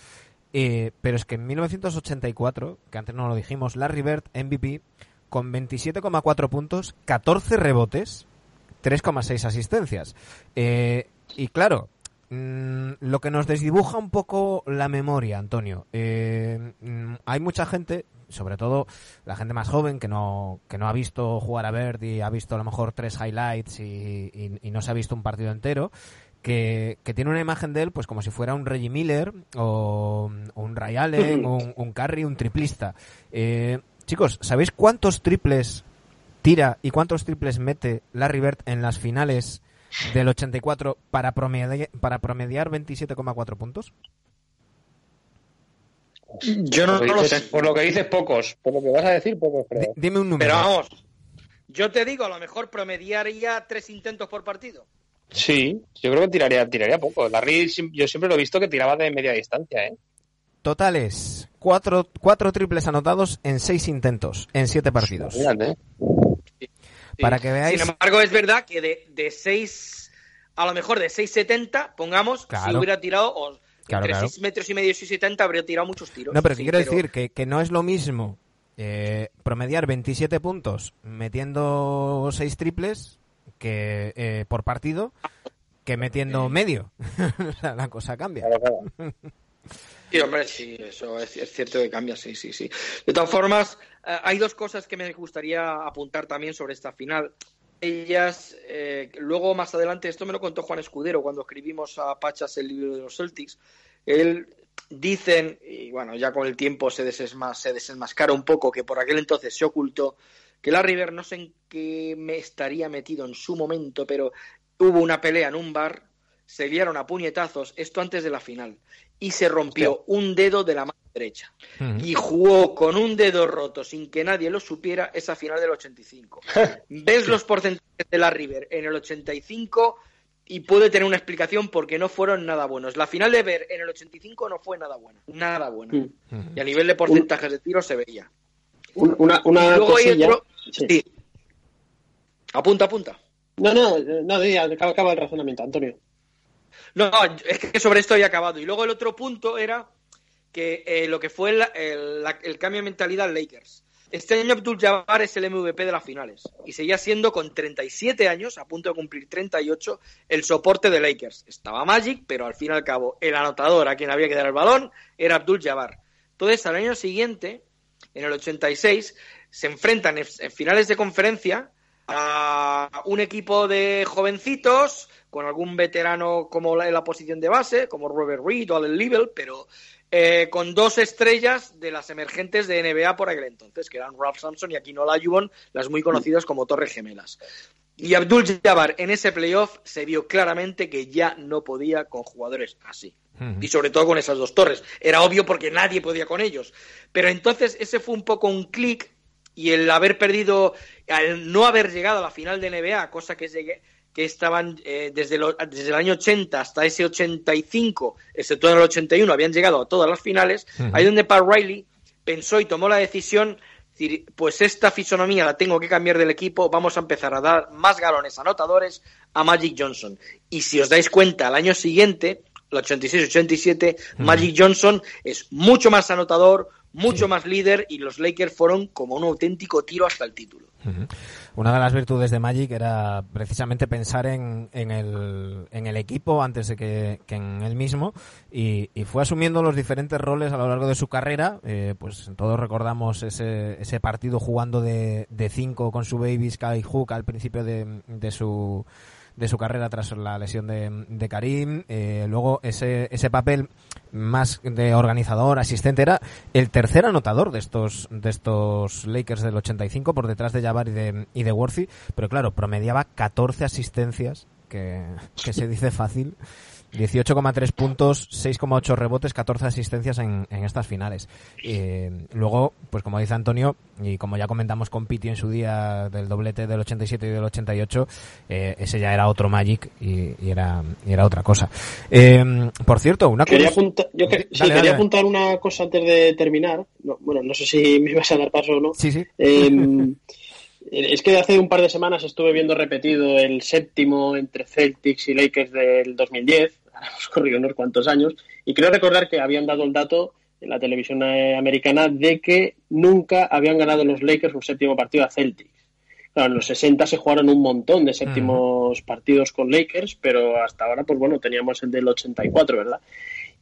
pero es que en 1984, que antes no lo dijimos, Larry Bird, MVP, con 27,4 puntos, 14 rebotes, 3,6 asistencias. Eh, y claro, mm, lo que nos desdibuja un poco la memoria, Antonio. Eh, mm, hay mucha gente, sobre todo la gente más joven, que no, que no ha visto jugar a y ha visto a lo mejor tres highlights y, no se ha visto un partido entero. Que, tiene una imagen de él pues como si fuera un Reggie Miller o, un Ray Allen, un, un Curry, un triplista. Eh, Chicos, ¿sabéis cuántos triples tira y cuántos triples mete Larry Bird en las finales del 84 para promediar, para promediar 27,4 puntos? Yo no, lo sé. Por lo que dices, pocos. Por lo que vas a decir, pocos, creo. dime un número. Pero vamos, yo te digo, a lo mejor promediaría tres intentos por partido. Sí, yo creo que tiraría, tiraría poco. Larry, yo siempre lo he visto que tiraba de media distancia, ¿eh? Totales, cuatro, cuatro triples anotados en seis intentos, en siete partidos. Para que veáis... Sin embargo, es verdad que de, de seis, a lo mejor de 6,70, pongamos, si hubiera tirado... O, entre 6 metros y medio y 6,70 habría tirado muchos tiros. No, pero quiero decir que, que, no es lo mismo eh, promediar 27 puntos metiendo seis triples que eh, por partido que metiendo medio. la cosa cambia. Sí, hombre, sí, eso es, cierto que cambia, sí, sí, sí. De todas formas, eh, hay dos cosas que me gustaría apuntar también sobre esta final. Ellas, eh, luego más adelante, esto me lo contó Juan Escudero cuando escribimos a Pachas el libro de los Celtics. Él dicen, y bueno, ya con el tiempo se, se desenmascara un poco, que por aquel entonces se ocultó que la River no sé en qué me estaría metido en su momento, pero hubo una pelea en un bar, se liaron a puñetazos, esto antes de la final y se rompió un dedo de la mano derecha. Y jugó con un dedo roto sin que nadie lo supiera esa final del 85. Ves los porcentajes de la River en el 85 y puede tener una explicación porque no fueron nada buenos. La final de Ver en el 85 no fue nada buena, nada buena. Y a nivel de porcentajes de tiro se veía. Una, una y luego sí. Apunta, apunta. No, no, no, acaba el razonamiento, Antonio. No, es que sobre esto había acabado. Y luego el otro punto era que eh, lo que fue el, cambio de mentalidad Lakers. Este año Abdul Jabbar es el MVP de las finales y seguía siendo con 37 años, a punto de cumplir 38, el soporte de Lakers. Estaba Magic, pero al fin y al cabo el anotador a quien había que dar el balón era Abdul Jabbar. Entonces, al año siguiente, en el 86, se enfrentan en finales de conferencia a un equipo de jovencitos con algún veterano como en la posición de base, como Robert Reed o Allen Level, pero eh, con dos estrellas de las emergentes de NBA por aquel entonces, que eran Ralph Sampson y Aquino Olajuwon, las muy conocidas como Torres Gemelas. Y Abdul Jabbar en ese playoff se vio claramente que ya no podía con jugadores así. Y sobre todo con esas dos torres. Era obvio porque nadie podía con ellos. Pero entonces ese fue un poco un clic y el haber perdido, al no haber llegado a la final de NBA, cosa que llegué, que estaban eh, desde, desde el año 80 hasta ese 85, excepto en el 81, habían llegado a todas las finales, ahí donde Pat Riley pensó y tomó la decisión, pues esta fisonomía la tengo que cambiar del equipo, vamos a empezar a dar más galones anotadores a Magic Johnson. Y si os dais cuenta, al año siguiente, el 86-87, Magic Johnson es mucho más anotador, mucho más líder y los Lakers fueron como un auténtico tiro hasta el título. Una de las virtudes de Magic era precisamente pensar en, en, el, en el equipo antes de que, en él mismo y, fue asumiendo los diferentes roles a lo largo de su carrera. Eh, pues todos recordamos ese, partido jugando de, de cinco con su baby Sky Hook al principio de su de su carrera tras la lesión de, de Karim. Eh, luego ese, ese papel más de organizador, asistente, era el tercer anotador de estos, de estos Lakers del 85 por detrás de Jabbar y de, y de Worthy. Pero claro, promediaba 14 asistencias, que, que se dice fácil. 18,3 puntos, 6,8 rebotes, 14 asistencias en, en estas finales. Eh, luego, pues como dice Antonio, y como ya comentamos con Piti en su día del doblete del 87 y del 88, eh, ese ya era otro Magic y, y, era, y era otra cosa. Eh, por cierto, una quería apuntar, yo que, sí, dale, quería dale. apuntar una cosa antes de terminar. No, bueno, no sé si me ibas a dar paso o no. Sí, sí. Eh, es que hace un par de semanas estuve viendo repetido el séptimo entre Celtics y Lakers del 2010, hemos corrido unos cuantos años, y creo recordar que habían dado el dato en la televisión americana de que nunca habían ganado los Lakers un séptimo partido a Celtics. Claro, en los 60 se jugaron un montón de séptimos uh -huh. partidos con Lakers, pero hasta ahora, pues bueno, teníamos el del 84, ¿verdad?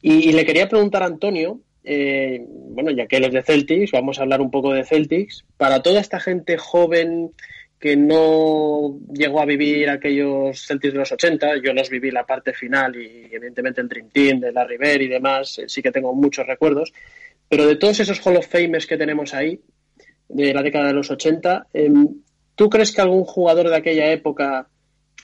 Y, y le quería preguntar a Antonio, eh, bueno, ya que él es de Celtics, vamos a hablar un poco de Celtics. Para toda esta gente joven que no llegó a vivir aquellos Celtics de los 80, yo los viví la parte final y evidentemente el Dream Team de Larry Bird y demás, sí que tengo muchos recuerdos, pero de todos esos Hall of Famers que tenemos ahí, de la década de los 80, eh, ¿tú crees que algún jugador de aquella época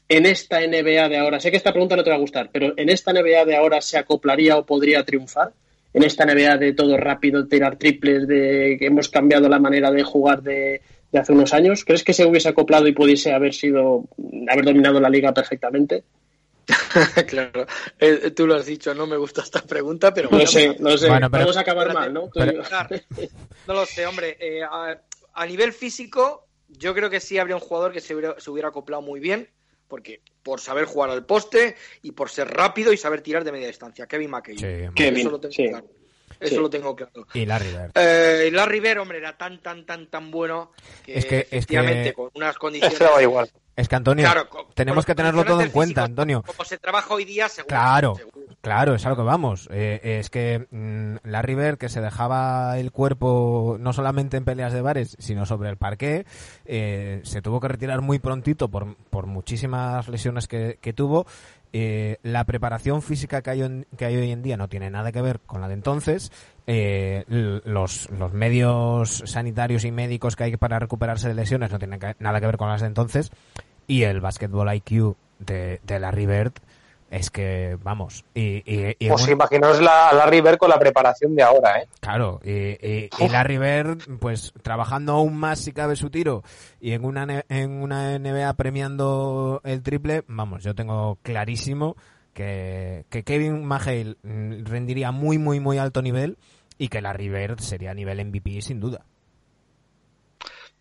en esta NBA de ahora, sé que esta pregunta no te va a gustar, pero en esta NBA de ahora se acoplaría o podría triunfar? En esta NBA de todo rápido, tirar triples, de que hemos cambiado la manera de jugar de, de hace unos años. ¿Crees que se hubiese acoplado y pudiese haber sido, haber dominado la liga perfectamente? claro, eh, tú lo has dicho, no me gusta esta pregunta, pero... No sé, no sé, bueno, pero, vamos a acabar espérate, mal, ¿no? Pero, no lo sé, hombre, eh, a, a, nivel físico yo creo que sí habría un jugador que se hubiera, se hubiera acoplado muy bien, porque por saber jugar al poste y por ser rápido y saber tirar de media distancia. Kevin McHale. Sí, Kevin, eso lo tengo sí. claro. Eso sí. lo tengo claro. Y Larry Bird. Eh, Larry Bird, hombre, era tan, tan, tan, tan bueno que es que, efectivamente es que... con unas condiciones... Eso igual. Es que, Antonio, claro, tenemos que tenerlo todo en físico, cuenta, Antonio. Como se trabaja hoy día, seguro. Claro, seguro. Claro, es a lo que vamos. Eh, es que mmm, Larry que se dejaba el cuerpo no solamente en peleas de bares, sino sobre el parqué, eh, se tuvo que retirar muy prontito por, por muchísimas lesiones que, tuvo. Eh, la preparación física que hay, que hay, hoy en día no tiene nada que ver con la de entonces. Eh, los, los, medios sanitarios y médicos que hay para recuperarse de lesiones no tienen nada que ver con las de entonces. Y el basketball IQ de, de Larry es que, vamos. Y, y, y pues imaginaos la, Larry Bird con la preparación de ahora, ¿eh? Claro, y, y, Larry Bird, pues trabajando aún más si cabe su tiro y en una, en una NBA premiando el triple, vamos, yo tengo clarísimo que, que Kevin McHale rendiría muy, muy, muy alto nivel y que Larry Bird sería nivel MVP sin duda.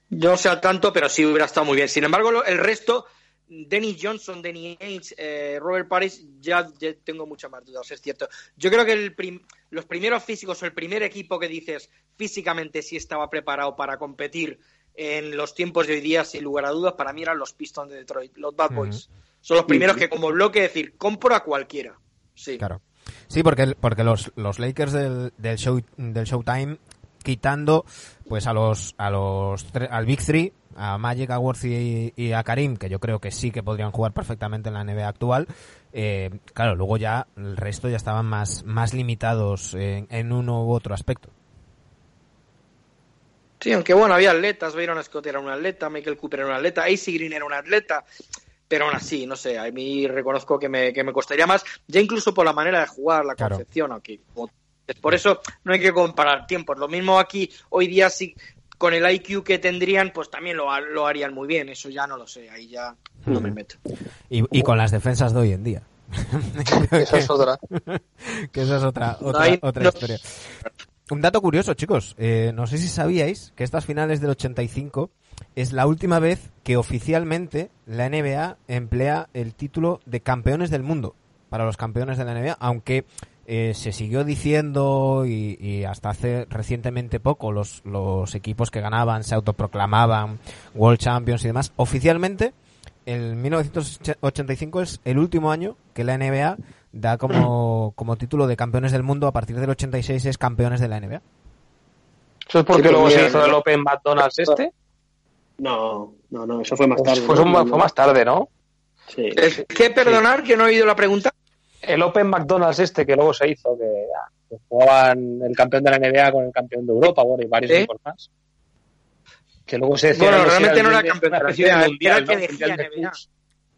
Yo no sé al tanto, pero sí hubiera estado muy bien. Sin embargo, el resto Denny Johnson, Danny Ainge, eh, Robert Paris, ya, ya, tengo muchas más dudas, es cierto. Yo creo que el prim los primeros físicos o el primer equipo que dices físicamente sí estaba preparado para competir en los tiempos de hoy día, sin lugar a dudas, para mí eran los Pistons de Detroit, los Bad Boys. Uh -huh. Son los primeros que como bloque decir, compro a cualquiera. Sí. Claro. Sí, porque, porque los, los Lakers del, del, show, del Showtime, quitando pues a los, a los al Big Three, a Magic, a Worthy y, y, a Karim, que yo creo que sí que podrían jugar perfectamente en la NBA actual. Eh, claro, luego ya el resto ya estaban más, más limitados en, en uno u otro aspecto. Sí, aunque bueno, había atletas, Byron Scott era un atleta, Michael Cooper era un atleta, AC Green era un atleta, pero aún así, no sé, a mí reconozco que me, que me costaría más, ya incluso por la manera de jugar, la claro. concepción, aunque por eso no hay que comparar tiempos. Lo mismo aquí, hoy día, sí, con el IQ que tendrían, pues también lo, lo harían muy bien. Eso ya no lo sé, ahí ya no me meto. Y, y con las defensas de hoy en día. esa es otra. que esa es otra, otra, no, otra no. historia. Un dato curioso, chicos. Eh, no sé si sabíais que estas finales del 85 es la última vez que oficialmente la NBA emplea el título de campeones del mundo para los campeones de la NBA, aunque eh, se siguió diciendo y, y, hasta hace recientemente poco los, los equipos que ganaban se autoproclamaban World Champions y demás. Oficialmente, el 1985 es el último año que la NBA da como, como título de campeones del mundo. A partir del 86 es campeones de la NBA. ¿Eso es porque luego se hizo el Open McDonald's este? No, no, no, eso fue más tarde. Fue, ¿no? fue más tarde, ¿no? Es que perdonar que no he oído la pregunta. El Open McDonald's este que luego se hizo, que, jugaban el campeón de la NBA con el campeón de Europa, bueno, y varios equipos más. Que luego se decía bueno, realmente no era campeón de la NBA, era el que elegía NBA.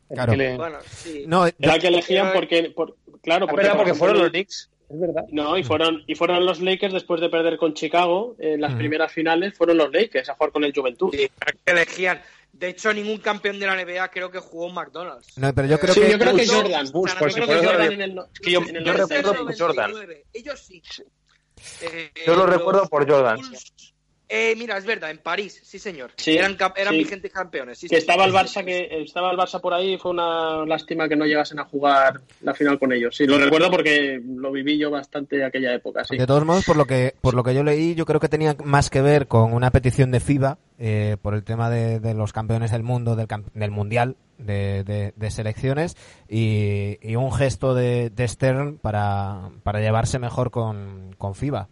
Claro. Bueno, sí. No, era el que elegían porque, por, claro, porque, porque fueron los Knicks es verdad. No, y fueron, y fueron los Lakers después de perder con Chicago en las primeras finales, fueron los Lakers a jugar con el Juventud. Sí, que elegían. De hecho, ningún campeón de la NBA creo que jugó en McDonald's. No, pero yo creo sí, que. yo creo que Jordan. Bush, yo creo que Jordan en el, que yo, yo recuerdo por Jordan. Ellos sí. Eh, yo lo recuerdo por Jordan. Eh, mira, es verdad, en París, sí señor. eran eran vigentes campeones. que estaba el Barça que estaba el Barça por ahí, fue una lástima que no llegasen a jugar la final con ellos. Sí, lo recuerdo porque lo viví yo bastante aquella época. De todos modos, por lo que por lo que yo leí, yo creo que tenía más que ver con una petición de FIBA eh, por el tema de, los campeones del mundo, del, del mundial de, selecciones y, un gesto de, Stern para, para llevarse mejor con, con FIBA.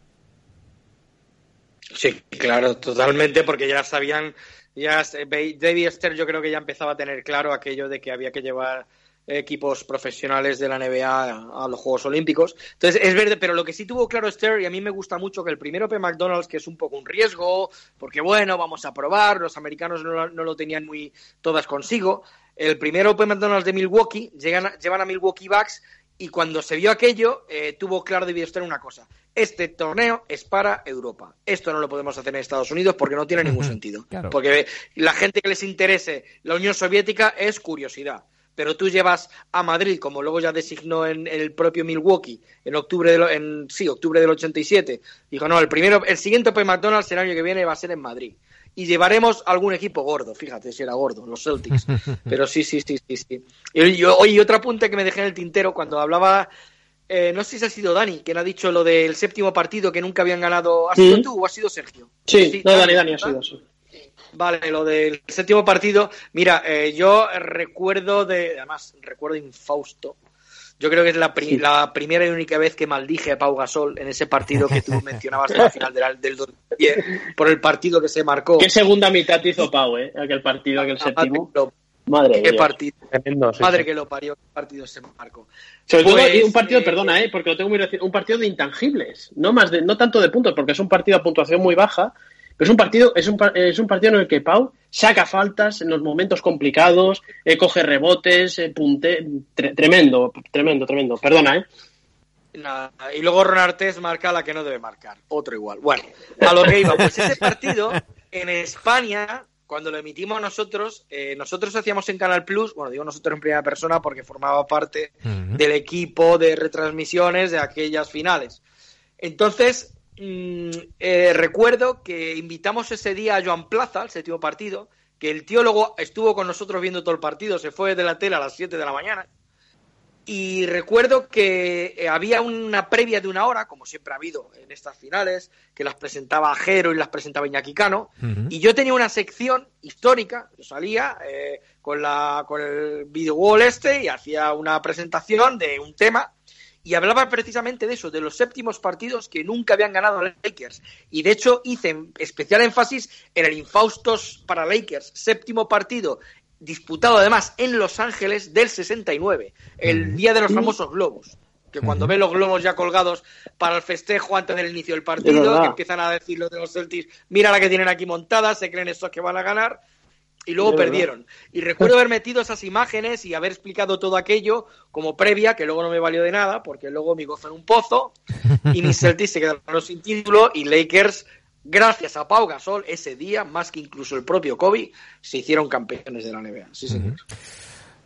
Sí, claro, totalmente, porque ya sabían, ya David Esther yo creo que ya empezaba a tener claro aquello de que había que llevar equipos profesionales de la NBA a los Juegos Olímpicos. Entonces, es verde, pero lo que sí tuvo claro Esther, y a mí me gusta mucho que el primero P McDonald's, que es un poco un riesgo, porque bueno, vamos a probar, los americanos no, lo tenían muy todas consigo. El primero P McDonald's de Milwaukee, llegan, llevan a Milwaukee Bucks y cuando se vio aquello, eh, tuvo claro David Stern una cosa. Este torneo es para Europa. Esto no lo podemos hacer en Estados Unidos porque no tiene ningún sentido. Porque la gente que les interese la Unión Soviética es curiosidad. Pero tú llevas a Madrid, como luego ya designó en, el propio Milwaukee, en octubre de en, sí, octubre del 87, dijo, no, el primero, el siguiente Open McDonald's el año que viene va a ser en Madrid y llevaremos algún equipo gordo, fíjate si era gordo, los Celtics. Pero sí, sí, sí, sí, sí. Y, oye, otro apunte que me dejé en el tintero cuando hablaba, eh, no sé si ha sido Dani, quien ha dicho lo del séptimo partido que nunca habían ganado. ¿Has sido tú o ha sido Sergio? Sí, no, Dani, Dani ha sido, sí. Vale, lo del séptimo partido. Mira, eh, yo recuerdo de, además, recuerdo infausto yo creo que es la, primera y única vez que maldije a Pau Gasol en ese partido que tú mencionabas en la final del, del 2010, por el partido que se marcó. ¿Qué segunda mitad hizo Pau, eh? Aquel partido, aquel séptimo. Madre qué partido. Madre que lo parió, qué partido se marcó. Sobre todo pues, un partido, eh, perdona, eh, porque lo tengo muy reciente, un partido de intangibles, no más de, no tanto de puntos, porque es un partido a puntuación muy baja, pero es un partido, es un, es un partido en el que Pau saca faltas en los momentos complicados, eh, coge rebotes, eh, punte, tremendo, tremendo, tremendo. Perdona, ¿eh? y luego Ron Artés marca la que no debe marcar, otro igual. Bueno, a lo que iba, pues ese partido en España, cuando lo emitimos nosotros, eh, nosotros hacíamos en Canal Plus, bueno, digo nosotros en primera persona porque formaba parte del equipo de retransmisiones de aquellas finales. Entonces, Mm, eh, recuerdo que invitamos ese día a Joan Plaza, al séptimo partido, que el teólogo estuvo con nosotros viendo todo el partido, se fue de la tele a las 7 de la mañana. Y recuerdo que eh, había una previa de una hora, como siempre ha habido en estas finales, que las presentaba Jero y las presentaba Iñaki Cano. Y yo tenía una sección histórica, yo salía eh, con, la, con el video wall este y hacía una presentación de un tema y hablaba precisamente de eso, de los séptimos partidos que nunca habían ganado los Lakers. Y de hecho hice especial énfasis en el infaustos para Lakers, séptimo partido disputado además en Los Ángeles del 69, el día de los famosos globos. Que cuando ve los globos ya colgados para el festejo antes del inicio del partido, que empiezan a decir los de los Celtics, mira la que tienen aquí montada, se creen estos que van a ganar, y luego perdieron. Y recuerdo haber metido esas imágenes y haber explicado todo aquello como previa, que luego no me valió de nada, porque luego me gozo en un pozo y mis Celtics se quedaron sin título y Lakers, gracias a Pau Gasol, ese día, más que incluso el propio Kobe, se hicieron campeones de la NBA. Sí, señor.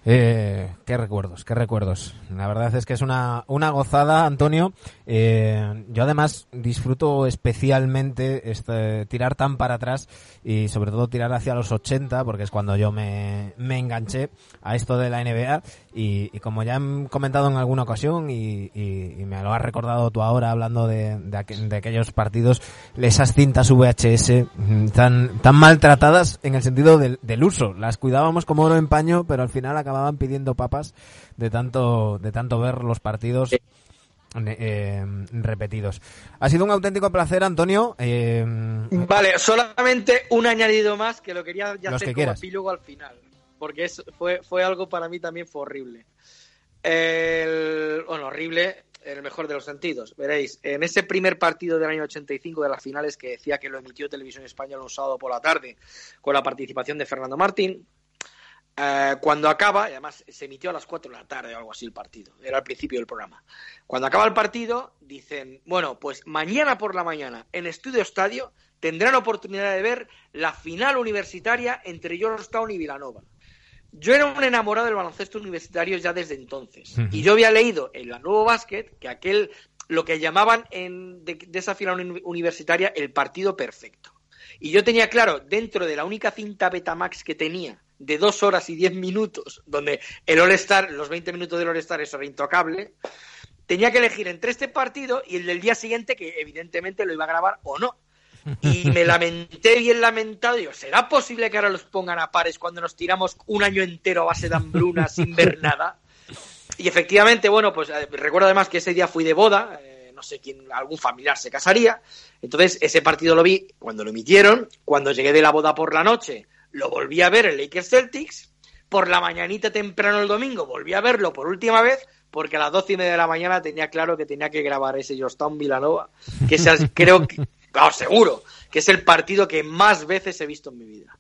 Eh, qué recuerdos, qué recuerdos. La verdad es que es una, una gozada, Antonio. Eh, yo además disfruto especialmente este, tirar tan para atrás y sobre todo tirar hacia los 80 porque es cuando yo me, me enganché a esto de la NBA y, y como ya he comentado en alguna ocasión y, y, me lo has recordado tú ahora hablando de, de, aquellos partidos, esas cintas VHS mm, tan, tan maltratadas en el sentido del, del uso. Las cuidábamos como oro en paño pero al final acabamos acababan pidiendo papas de tanto, de tanto ver los partidos. Eh, repetidos. Ha sido un auténtico placer, Antonio. Eh, vale, solamente un añadido más que lo quería ya hacer como epílogo al final. porque es, fue, fue algo para mí también fue horrible. El, bueno, horrible en el mejor de los sentidos. Veréis, en ese primer partido del año 85 de las finales que decía que lo emitió Televisión Española un sábado por la tarde con la participación de Fernando Martín, eh, cuando acaba, y además se emitió a las 4 de la tarde o algo así el partido, era al principio del programa. Cuando acaba el partido, dicen, bueno, pues mañana por la mañana en Estudio Estadio tendrán oportunidad de ver la final universitaria entre Georgetown y Villanova. Yo era un enamorado del baloncesto universitario ya desde entonces. Y yo había leído en la Nuevo Basket que aquel, lo que llamaban en, de, esa final universitaria el partido perfecto. Y yo tenía claro, dentro de la única cinta Betamax que tenía, de dos horas y diez minutos, donde el All-Star, los 20 minutos del All-Star, eso era intocable, tenía que elegir entre este partido y el del día siguiente, que evidentemente lo iba a grabar o no. Y me lamenté bien lamentado. Digo, ¿será posible que ahora los pongan a pares cuando nos tiramos un año entero a base de hambruna sin ver nada? Y efectivamente, bueno, pues eh, recuerdo además que ese día fui de boda, eh, no sé quién, algún familiar se casaría. Entonces, ese partido lo vi cuando lo emitieron. Cuando llegué de la boda por la noche, lo volví a ver en Lakers Celtics. Por la mañanita temprano el domingo volví a verlo por última vez porque a las doce y media de la mañana tenía claro que tenía que grabar ese Georgetown Villanova, que creo que seguro que es el partido que más veces he visto en mi vida.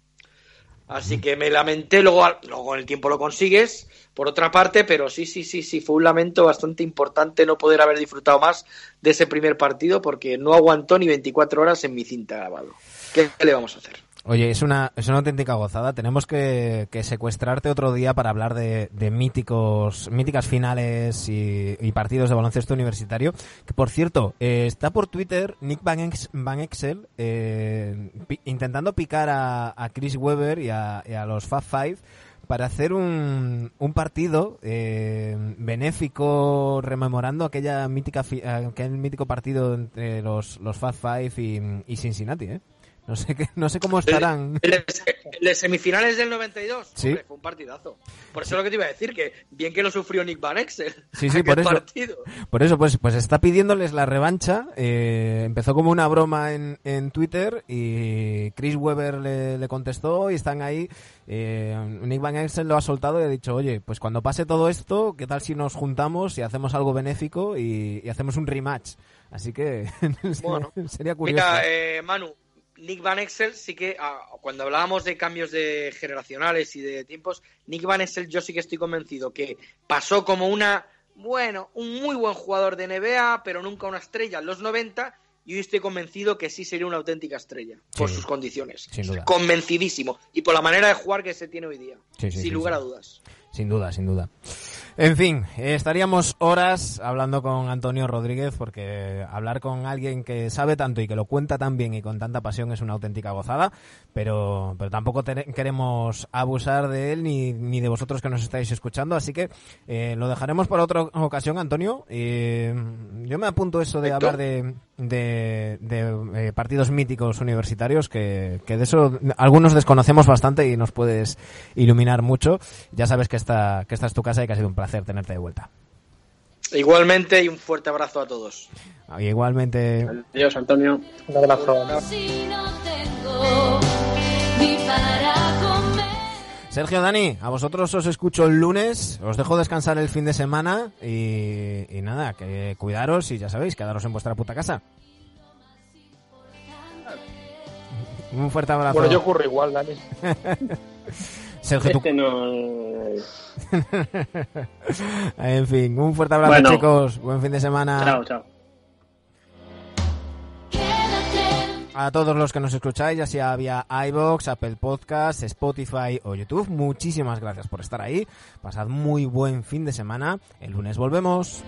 Así que me lamenté, luego, luego en el tiempo lo consigues, por otra parte, pero sí, sí, sí, sí, fue un lamento bastante importante no poder haber disfrutado más de ese primer partido porque no aguantó ni 24 horas en mi cinta grabado. ¿Qué le vamos a hacer? Oye, es una, es una auténtica gozada. Tenemos que, secuestrarte otro día para hablar de, míticos, míticas finales y, partidos de baloncesto universitario. Que por cierto, eh, está por Twitter Nick Van, Van Exel eh, intentando picar a, Chris Webber y a, los Fab Five para hacer un, un partido eh, benéfico rememorando aquella mítica aquel mítico partido entre los, los Fab Five y, y Cincinnati, ¿eh? No sé, qué, no sé cómo estarán. Las semifinales del 92 ¿Sí? fue un partidazo. Por eso es lo que te iba a decir, que bien que lo sufrió Nick Van Exel. Sí, sí, por eso. Por eso, pues, pues está pidiéndoles la revancha. Eh, empezó como una broma en, en Twitter y Chris Webber le, contestó y están ahí. Eh, Nick Van Exel lo ha soltado y ha dicho, oye, pues cuando pase todo esto, ¿qué tal si nos juntamos y hacemos algo benéfico y, hacemos un rematch? Así que sería curioso. Mira, eh, Manu, Nick Van Exel sí que, ah, cuando hablábamos de cambios de generacionales y de tiempos, Nick Van Exel yo sí que estoy convencido que pasó como una, bueno, un muy buen jugador de NBA, pero nunca una estrella en los 90, y hoy estoy convencido que sí sería una auténtica estrella, por sus condiciones. Convencidísimo. Y por la manera de jugar que se tiene hoy día. sin lugar a dudas. Sin duda, sin duda. En fin, estaríamos horas hablando con Antonio Rodríguez porque hablar con alguien que sabe tanto y que lo cuenta tan bien y con tanta pasión es una auténtica gozada, pero, pero tampoco queremos abusar de él ni, ni de vosotros que nos estáis escuchando, así que eh, lo dejaremos para otra ocasión, Antonio. Eh, yo me apunto eso de hablar de, de, eh, partidos míticos universitarios, que, que de eso algunos desconocemos bastante y nos puedes iluminar mucho. Ya sabes que esta, que esta es tu casa y que ha sido un placer tenerte de vuelta. Igualmente y un fuerte abrazo a todos. Igualmente. Adiós, Antonio. Un abrazo. Sergio, Dani, a vosotros os escucho el lunes, os dejo descansar el fin de semana y, nada, que cuidaros y ya sabéis, quedaros en vuestra puta casa. Un fuerte abrazo. Bueno, yo ocurro igual, Dani. Sergio, este en fin, un fuerte abrazo, chicos. Buen fin de semana. Chao, chao. A todos los que nos escucháis, ya sea vía iBox, Apple Podcast, Spotify o YouTube, muchísimas gracias por estar ahí. Pasad muy buen fin de semana. El lunes volvemos.